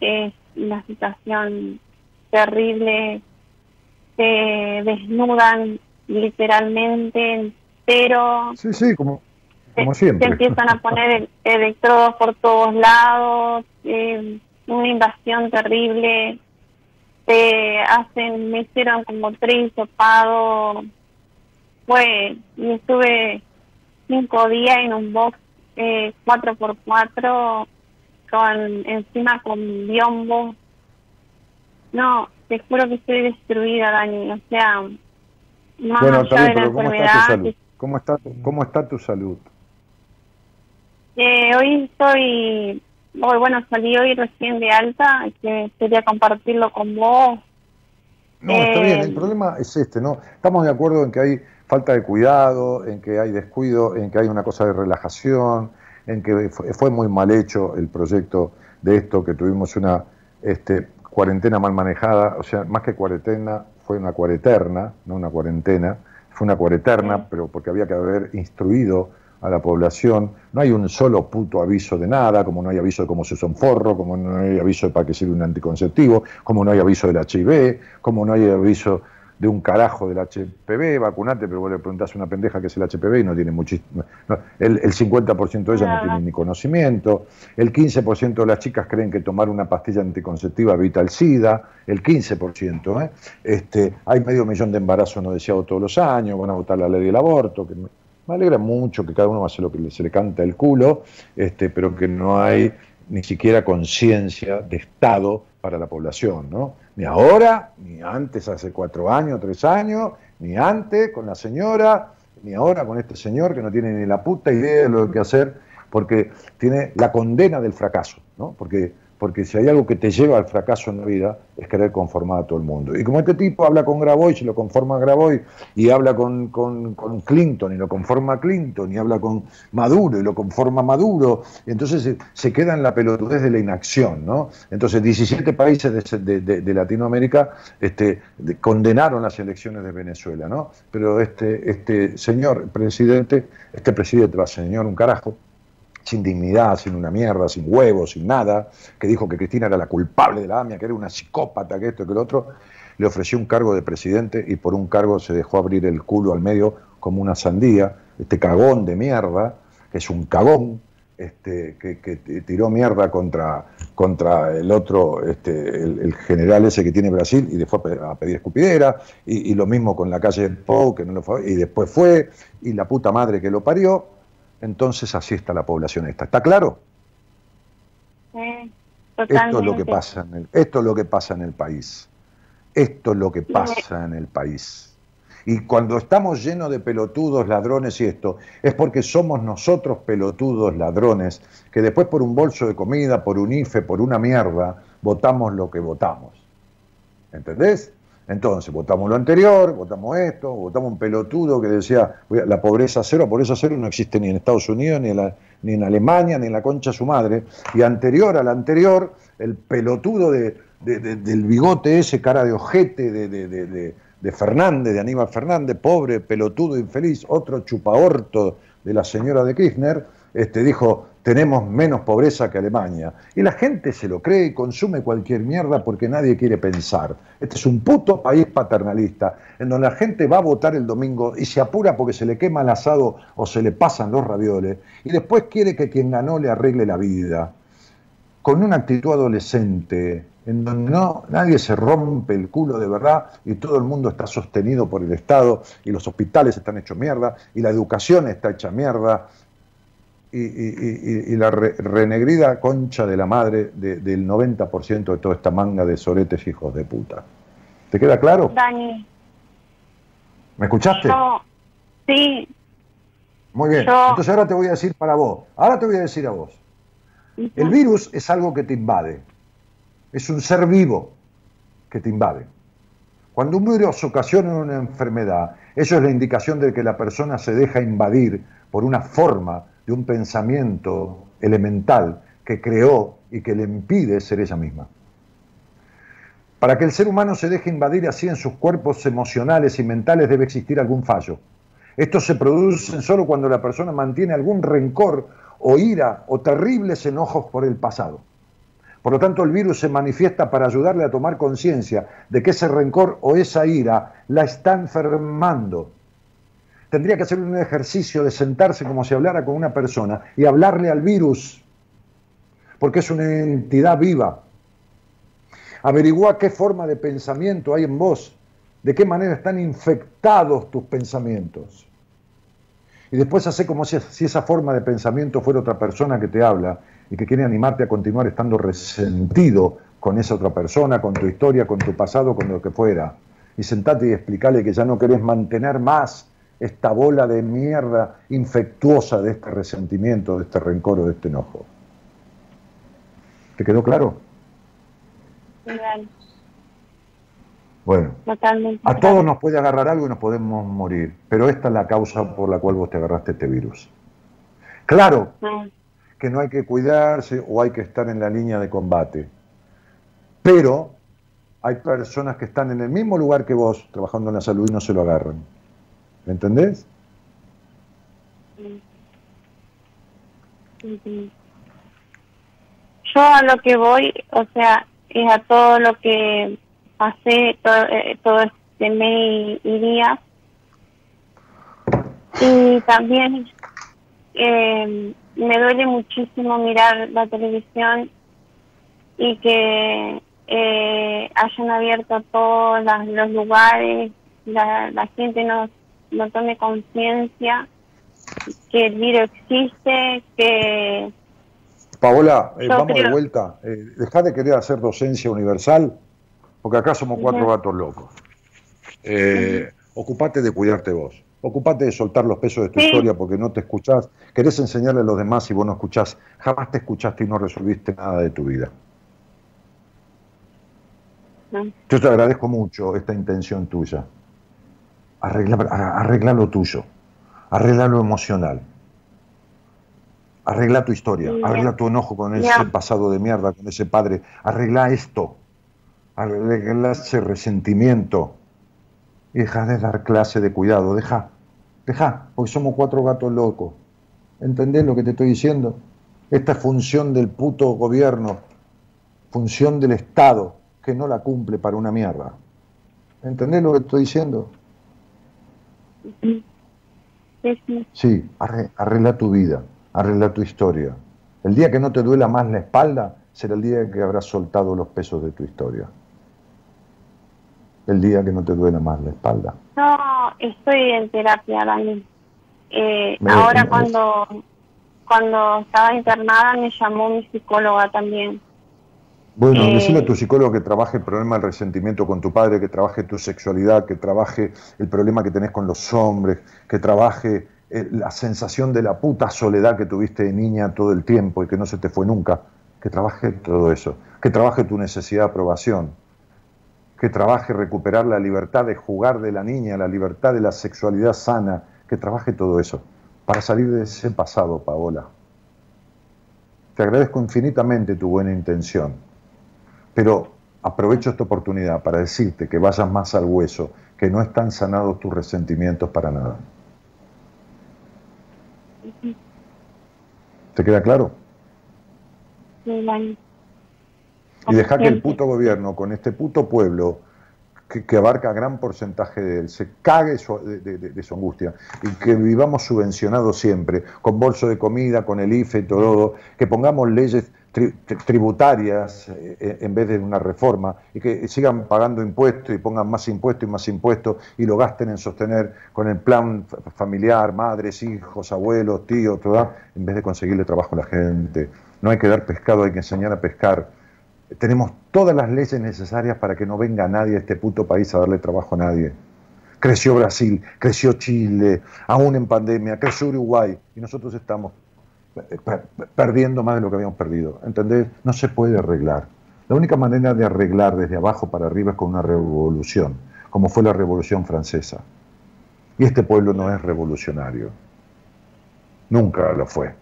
es una situación terrible. Te desnudan literalmente entero. Sí, sí, como, como Se siempre. empiezan a poner el- electrodos por todos lados, eh, una invasión terrible. Te hacen, me hicieron como tres hisopados. Fue, y estuve cinco días en un box eh, 4x4 con encima con biombos. No, te juro que estoy destruida, Dani. O sea, más Bueno, allá de la ¿cómo está tu enfermedad, salud? ¿Cómo está, ¿Cómo está tu salud? Eh, hoy estoy, hoy, bueno, salí hoy recién de alta, que quería compartirlo con vos. No, está bien, Eh, el problema es este, ¿no? Estamos de acuerdo en que hay falta de cuidado, en que hay descuido, en que hay una cosa de relajación, en que fue, muy mal hecho el proyecto de esto, que tuvimos una este, cuarentena mal manejada, o sea, más que cuarentena, fue una cuareterna, no una cuarentena, fue una cuareterna, pero porque había que haber instruido a la población. No hay un solo puto aviso de nada, como no hay aviso de cómo se un forro, como no hay aviso de para qué sirve un anticonceptivo, como no hay aviso del HIV, como no hay aviso de un carajo del HPV, vacunate, pero vos le preguntás a una pendeja que es el HPV y no tiene muchísimo. no, el, el 50% de ellas no tienen ni conocimiento, el 15% de las chicas creen que tomar una pastilla anticonceptiva evita el SIDA, el 15%. ¿eh? Este, hay medio millón de embarazos no deseados todos los años, van a votar la ley del aborto, que me, alegra mucho que cada uno va a hacer lo que se le canta el culo, este, pero que no hay ni siquiera conciencia de Estado para la población, ¿no? Ni ahora, ni antes, hace cuatro años, tres años, ni antes con la señora, ni ahora con este señor que no tiene ni la puta idea de lo que hacer, porque tiene la condena del fracaso, ¿no? Porque, porque si hay algo que te lleva al fracaso en la vida es querer conformar a todo el mundo. Y como este tipo habla con Grabois y lo conforma Grabois, y habla con, con- Clinton y lo conforma Clinton, y habla con Maduro y lo conforma Maduro, entonces se, queda en la pelotudez de la inacción, ¿no? Entonces 17 países de, de- de- Latinoamérica este, de- condenaron las elecciones de Venezuela, ¿no? Pero este, este señor presidente, este presidente va señor un carajo, sin dignidad, sin una mierda, sin huevos, sin nada, que dijo que Cristina era la culpable de la AMIA, que era una psicópata, que esto, que lo otro, le ofreció un cargo de presidente y por un cargo se dejó abrir el culo al medio como una sandía, este cagón de mierda, que es un cagón, este, que, tiró mierda contra, contra el otro, este, el, general ese que tiene Brasil y a pe- a pedir escupidera, y, y lo mismo con la calle Pou, que no lo fue, y después fue, y la puta madre que lo parió, entonces así está la población esta. ¿Está claro? Sí, Esto es lo que pasa en el, esto es lo que pasa en el país. Esto es lo que pasa en el país. Y cuando estamos llenos de pelotudos, ladrones y esto, es porque somos nosotros pelotudos, ladrones, que después por un bolso de comida, por un IFE, por una mierda, votamos lo que votamos. ¿Entendés? Entonces, votamos lo anterior, votamos esto, votamos un pelotudo que decía "Voy a- la pobreza cero, pobreza cero no existe ni en Estados Unidos, ni en, la- ni en Alemania, ni en la concha de su madre. Y anterior al anterior, el pelotudo de, de- de- del bigote ese, cara de ojete de, de- de- de- de Fernández, de Aníbal Fernández, pobre, pelotudo, infeliz, otro chupaorto de la señora de Kirchner, este, dijo, tenemos menos pobreza que Alemania. Y la gente se lo cree y consume cualquier mierda porque nadie quiere pensar. Este es un puto país paternalista, en donde la gente va a votar el domingo y se apura porque se le quema el asado o se le pasan los ravioles, y después quiere que quien ganó le arregle la vida. Con una actitud adolescente, en donde no, nadie se rompe el culo de verdad y todo el mundo está sostenido por el Estado y los hospitales están hechos mierda y la educación está hecha mierda y- y- y la re- renegrida concha de la madre de- del 90% de toda esta manga de soretes hijos de puta. ¿Te queda claro? Dani, ¿Me escuchaste? yo, sí, Muy bien. yo- Entonces ahora te voy a decir para vos. Ahora te voy a decir a vos. El virus es algo que te invade. Es un ser vivo que te invade. Cuando un virus ocasiona una enfermedad, eso es la indicación de que la persona se deja invadir por una forma de un pensamiento elemental que creó y que le impide ser ella misma. Para que el ser humano se deje invadir así en sus cuerpos emocionales y mentales debe existir algún fallo. Estos se producen solo cuando la persona mantiene algún rencor o ira o terribles enojos por el pasado. Por lo tanto, el virus se manifiesta para ayudarle a tomar conciencia de que ese rencor o esa ira la está enfermando. Tendría que hacer un ejercicio de sentarse como si hablara con una persona y hablarle al virus, porque es una entidad viva. Averigua qué forma de pensamiento hay en vos, de qué manera están infectados tus pensamientos. Y después hace como si, esa forma de pensamiento fuera otra persona que te habla y que quiere animarte a continuar estando resentido con esa otra persona, con tu historia, con tu pasado, con lo que fuera. Y sentate y explicarle que ya no querés mantener más esta bola de mierda infectuosa de este resentimiento, de este rencor o de este enojo. ¿Te quedó claro? Dani, Bueno, totalmente. a todos nos puede agarrar algo y nos podemos morir, pero esta es la causa por la cual vos te agarraste este virus. Claro Ah, que no hay que cuidarse o hay que estar en la línea de combate, pero hay personas que están en el mismo lugar que vos trabajando en la salud y no se lo agarran. ¿Me entendés? ujú. Yo a lo que voy, o sea, es a todo lo que pasé, todo, eh, todo de May y Díaz. Y también eh, me duele muchísimo mirar la televisión y que eh, hayan abierto todos los lugares, la, la gente no, no tome conciencia que el virus existe, que Paola, eh, vamos de vuelta. Eh, dejá de querer hacer docencia universal, porque acá somos cuatro gatos locos. Eh, Ocupate de cuidarte vos. Ocupate de soltar los pesos de tu Sí. historia porque no te escuchás. Querés enseñarle a los demás y vos no escuchás. Jamás te escuchaste y no resolviste nada de tu vida. no, Yo te agradezco mucho esta intención tuya. Arregla, arregla lo tuyo. Arregla lo emocional. Arregla tu historia. Arregla tu enojo con ese pasado de mierda, con ese padre. Arregla esto. Arregla ese resentimiento. Y deja de dar clase de cuidado. Deja. Deja. Porque somos cuatro gatos locos. ¿Entendés lo que te estoy diciendo? Esta es función del puto gobierno. Función del Estado que no la cumple para una mierda. ¿Entendés lo que estoy diciendo? Sí, sí, Sí, arre- arregla tu vida, arregla tu historia. El día que no te duela más la espalda será el día que habrás soltado los pesos de tu historia. El día que no te duela más la espalda. No, estoy en terapia, Dani. Eh, ahora cuando cuando estaba internada me llamó mi psicóloga también. Bueno, Eh, decirle a tu psicólogo que trabaje el problema del resentimiento con tu padre, que trabaje tu sexualidad, que trabaje el problema que tenés con los hombres, que trabaje eh, la sensación de la puta soledad que tuviste de niña todo el tiempo y que no se te fue nunca. Que trabaje todo eso. Que trabaje tu necesidad de aprobación. Que trabaje recuperar la libertad de jugar de la niña, la libertad de la sexualidad sana. Que trabaje todo eso. Para salir de ese pasado, Paola. Te agradezco infinitamente tu buena intención. Pero aprovecho esta oportunidad para decirte que vayas más al hueso, que no están sanados tus resentimientos para nada. ¿Te queda claro? Y deja que el puto gobierno, con este puto pueblo, que, que abarca gran porcentaje de él, se cague su- de, de- de- de su angustia y que vivamos subvencionados siempre, con bolso de comida, con el IFE, todo, que pongamos leyes tri- tri- tributarias eh, eh, en vez de una reforma y que sigan pagando impuestos y pongan más impuestos y más impuestos y lo gasten en sostener con el plan fa- familiar, madres, hijos, abuelos, tíos, todo, en vez de conseguirle trabajo a la gente. No hay que dar pescado, hay que enseñar a pescar. Tenemos todas las leyes necesarias para que no venga nadie a este puto país a darle trabajo a nadie. Creció Brasil, creció Chile, aún en pandemia, creció Uruguay y nosotros estamos perdiendo más de lo que habíamos perdido. ¿Entendés? No se puede arreglar. La única manera de arreglar desde abajo para arriba es con una revolución, como fue la Revolución Francesa. Y este pueblo no es revolucionario. Nunca lo fue.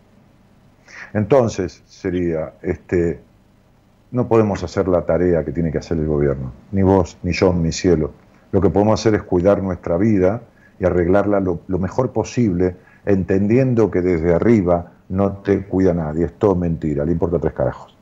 Entonces sería, este, no podemos hacer la tarea que tiene que hacer el gobierno, ni vos, ni yo, ni cielo. Lo que podemos hacer es cuidar nuestra vida y arreglarla lo mejor posible, entendiendo que desde arriba no te cuida nadie, es todo mentira, le importa tres carajos.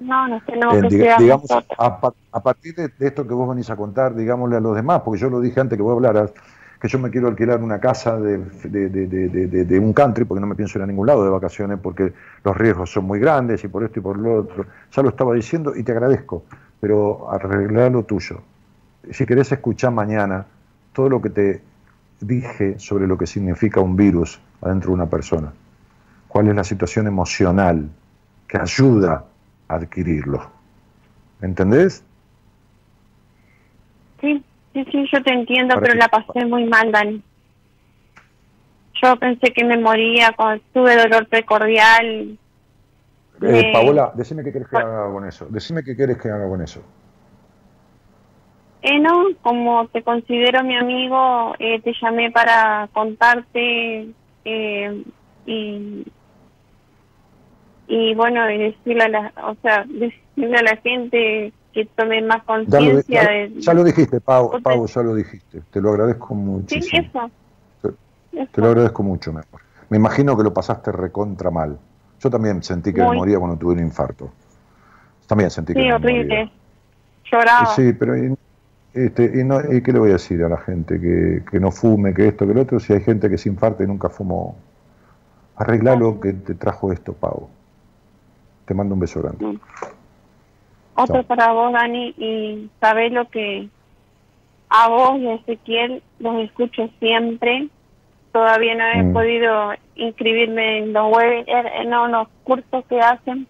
No, nos tenemos Eh, que diga- digamos, a, pa- a partir de, de esto que vos venís a contar, digámosle a los demás, porque yo lo dije antes que vos hablaras, que yo me quiero alquilar una casa de- de un country, porque no me pienso ir a ningún lado de vacaciones, porque los riesgos son muy grandes y por esto y por lo otro. Ya lo estaba diciendo y te agradezco, pero arreglar lo tuyo. Si querés escuchar mañana todo lo que te dije sobre lo que significa un virus adentro de una persona, cuál es la situación emocional que ayuda a adquirirlo. ¿Entendés? Sí, sí, sí, yo te entiendo, Para pero que- la pasé muy mal, Dani. Yo pensé que me moría cuando tuve dolor precordial. Eh, Paola, decime qué querés que haga con eso. Decime qué querés que haga con eso. Eh, no, como te considero mi amigo, eh, te llamé para contarte eh, y y bueno, y decirle a la, o sea, decirle a la gente que tome más conciencia ya- de... ya lo dijiste, Pau, Pau, ya lo dijiste. Te lo agradezco Sí, muchísimo. eso. Te, eso. te lo agradezco mucho, mi amor. Me imagino que lo pasaste recontra mal. Yo también sentí que me moría cuando tuve un infarto. También sentí que Sí, me horrible. moría. Lloraba. Sí, pero Este, y, no, ¿Y qué le voy a decir a la gente? Que, que no fume, que esto, que lo otro, si hay gente que se infarte y nunca fumó. Arregla lo que te trajo esto, Pau. Te mando un beso grande. Mm. Otro para vos, Dani, y sabés lo que a vos y a Ezequiel los escucho siempre. Todavía no he Mm. podido inscribirme en los web, en en los cursos que hacen,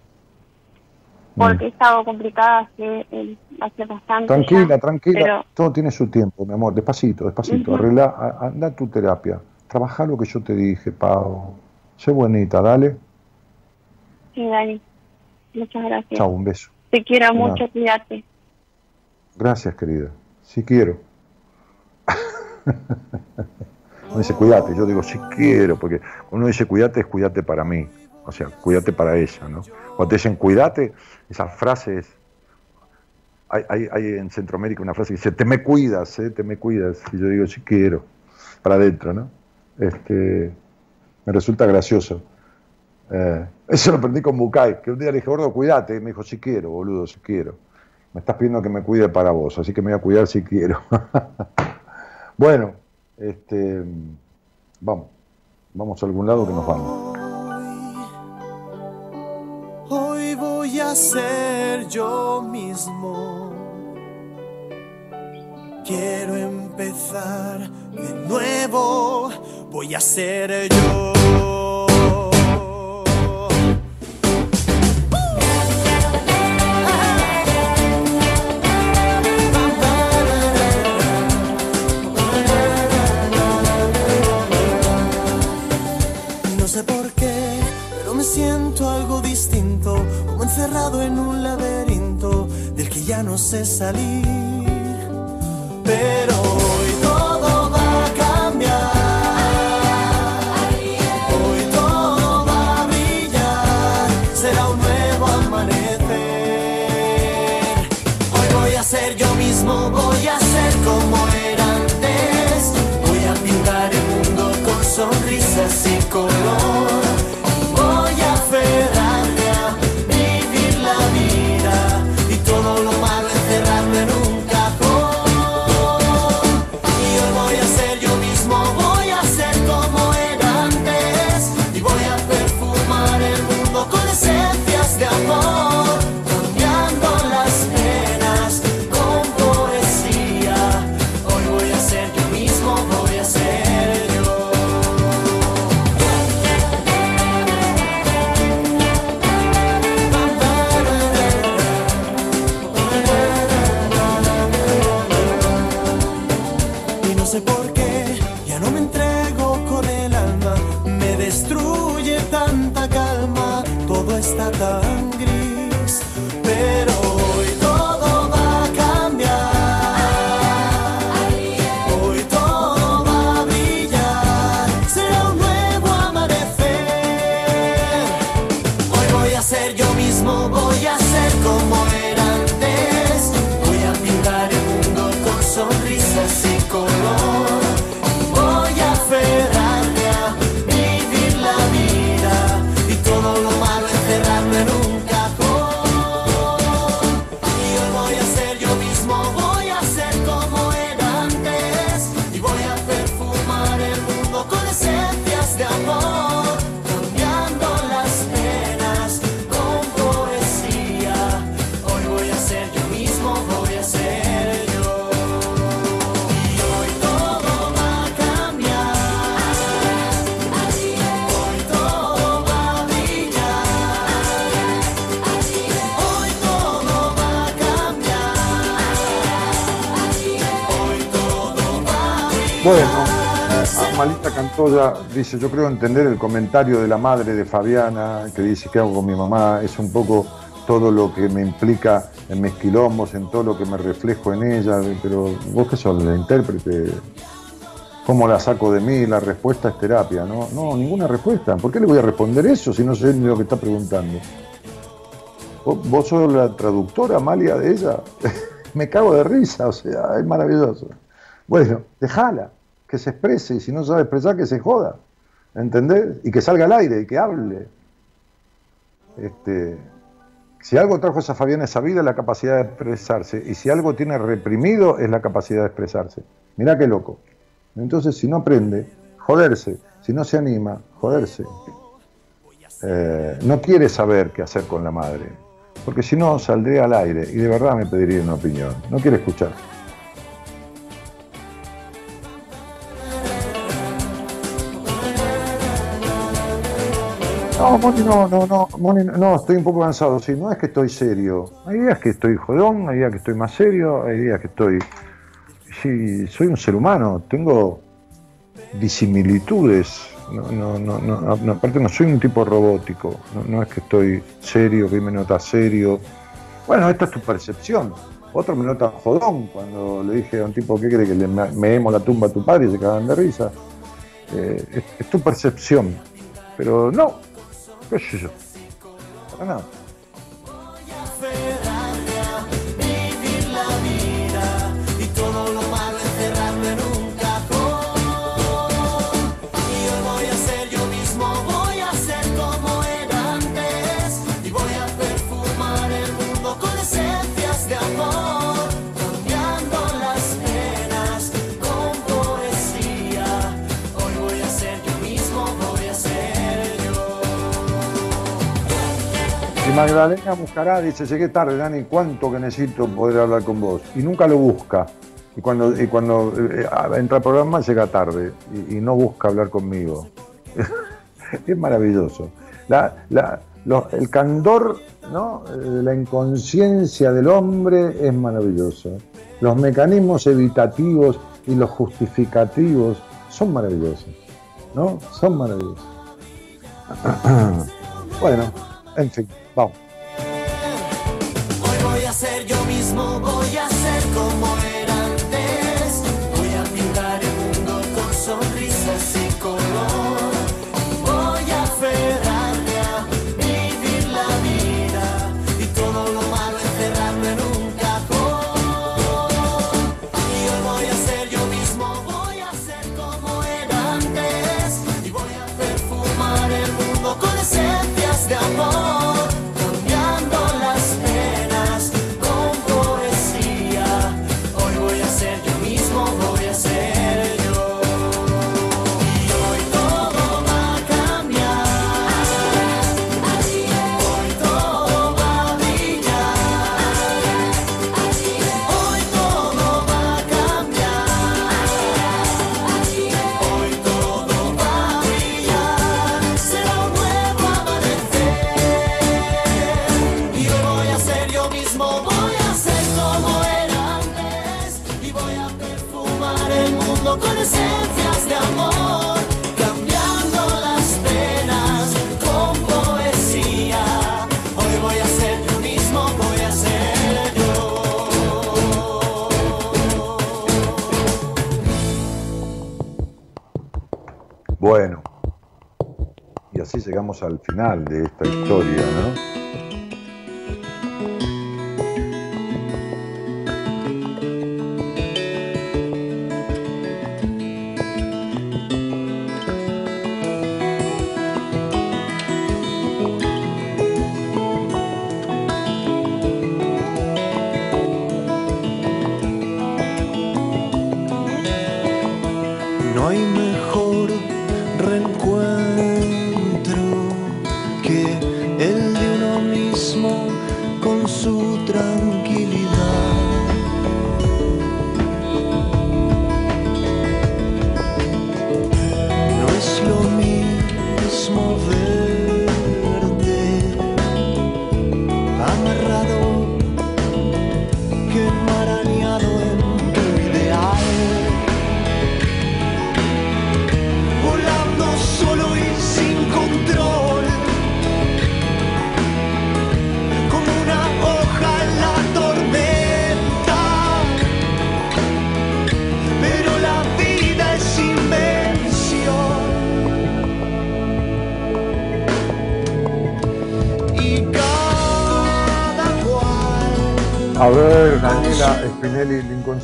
porque he estado complicada hace, hace bastante. Tranquila, ya, tranquila. pero- Todo tiene su tiempo, mi amor. Despacito, despacito. Ujú. Arregla, a- anda tu terapia. Trabaja lo que yo te dije, Pau. Sé bonita, dale. Sí, Dani. Muchas gracias. Chao, un beso. Te quiero nada. mucho, cuídate. Gracias, querida. Sí quiero. Uno dice cuídate, yo digo sí quiero, porque cuando uno dice cuídate es cuídate para mí, o sea, cuídate para ella, ¿no? Cuando te dicen cuídate, esa frase es, hay, hay, hay en Centroamérica una frase que dice, te me cuidas, ¿eh? te me cuidas, y yo digo sí quiero, para adentro, ¿no? Este, me resulta gracioso. Eh, eso lo aprendí con Bucay, que un día le dije, gordo, cuídate, y me dijo, sí quiero, boludo, sí quiero. Me estás pidiendo que me cuide para vos, así que me voy a cuidar si quiero. bueno, este, vamos, vamos a algún lado que nos vamos. Ser yo mismo. Quiero empezar de nuevo. Voy a ser yo. Siento algo distinto, como encerrado en un laberinto del que ya no sé salir. Pero hoy todo va a cambiar. Hoy todo va a brillar. Será un nuevo amanecer. Hoy voy a ser yo mismo, voy a ser como era antes. Voy a pintar el mundo con sonrisas y color. Bueno, Amalita Cantoya dice, yo creo entender el comentario de la madre de Fabiana, que dice, ¿qué hago con mi mamá? Es un poco todo lo que me implica en mis quilombos, en todo lo que me reflejo en ella, pero vos que sos la intérprete, ¿cómo la saco de mí? La respuesta es terapia, ¿no? No, ninguna respuesta. ¿Por qué le voy a responder eso si no sé ni lo que está preguntando? ¿Vos, vos sos la traductora, Amalia, de ella? me cago de risa, o sea, es maravilloso. Bueno, déjala, que se exprese, y si no sabe expresar, que se joda, ¿entendés? Y que salga al aire, y que hable. Este, Si algo trajo a esa vida es la capacidad de expresarse. Y si algo tiene reprimido es la capacidad de expresarse. Mirá qué loco. Entonces, si no aprende, joderse. Si no se anima, joderse. Eh, no quiere saber qué hacer con la madre. Porque si no, saldría al aire y de verdad me pediría una opinión. No quiere escuchar. No, Moni, no, no, no, Moni, no, estoy un poco cansado, sí, no es que estoy serio. Hay días que estoy jodón, hay días que estoy más serio, hay días que estoy... Sí, soy un ser humano, tengo disimilitudes, no, no, no, no, aparte no soy un tipo robótico, no, es que estoy serio, que me nota serio. Bueno, esta es tu percepción. Otro me nota jodón cuando le dije a un tipo, ¿qué cree que le me- meemos la tumba a tu padre y se cagan de risa? Eh, es tu percepción, pero no, qué sé Magdalena Buscará dice, llegué tarde, Dani, ¿cuánto que necesito poder hablar con vos? Y nunca lo busca. Y cuando, y cuando eh, entra al programa llega tarde y, no busca hablar conmigo. es maravilloso. La- la- el candor, ¿no? Eh, la inconsciencia del hombre es maravilloso. Los mecanismos evitativos y los justificativos son maravillosos. ¿No? Son maravillosos. bueno, en fin, vamos. Hoy voy a ser yo mismo, Bueno, y así llegamos al final de esta historia, ¿no?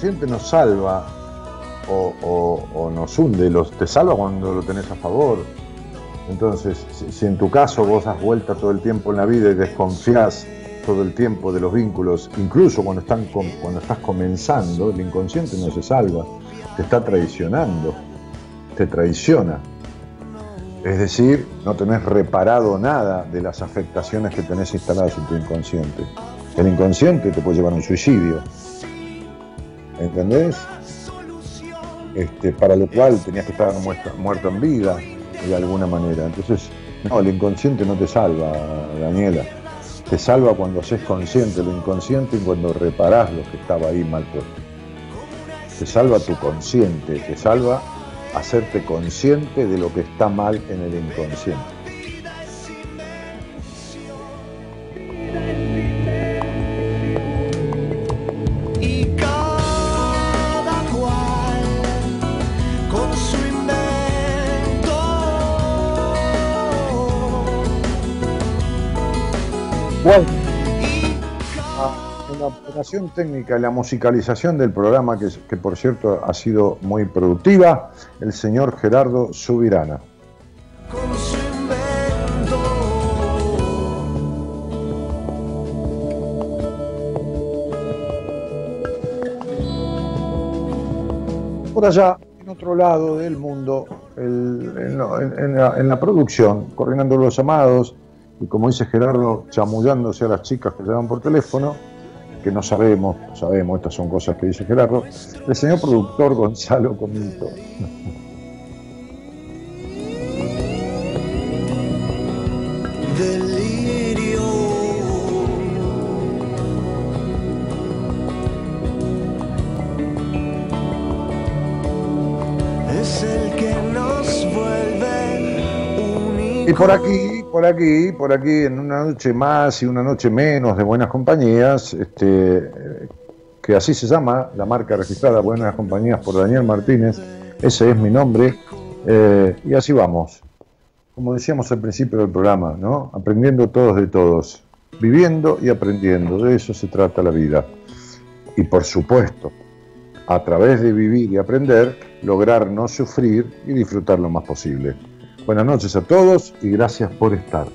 Inconsciente nos salva o, nos hunde, los, te salva cuando lo tenés a favor. Entonces, si, en tu caso vos das vuelta todo el tiempo en la vida y desconfías todo el tiempo de los vínculos, incluso cuando, están cuando estás comenzando, el inconsciente no se salva, te está traicionando, te traiciona. Es decir, no tenés reparado nada de las afectaciones que tenés instaladas en tu inconsciente. El inconsciente te puede llevar a un suicidio. ¿Entendés? Este, para lo cual tenías que estar muerto, muerto en vida, de alguna manera. Entonces, no, el inconsciente no te salva, Daniela. Te salva cuando haces consciente lo inconsciente y cuando reparás lo que estaba ahí mal puesto. Te salva tu consciente, te salva hacerte consciente de lo que está mal en el inconsciente. Técnica y la musicalización del programa, que, por cierto ha sido muy productiva, el señor Gerardo Subirana. Por allá, en otro lado del mundo, en la producción, coordinando los llamados, y como dice Gerardo, chamullándose a las chicas que llaman por teléfono, que no sabemos, no sabemos, estas son cosas que dice Gerardo, el señor productor Gonzalo Comito. Delirio. Es el que nos vuelve Y por aquí, por aquí, por aquí, en una noche más y una noche menos de Buenas Compañías, este, que así se llama, la marca registrada Buenas Compañías por Daniel Martínez, ese es mi nombre, eh, y así vamos. Como decíamos al principio del programa, ¿no? Aprendiendo todos de todos, viviendo y aprendiendo, de eso se trata la vida. Y por supuesto, a través de vivir y aprender, lograr no sufrir y disfrutar lo más posible. Buenas noches a todos y gracias por estar.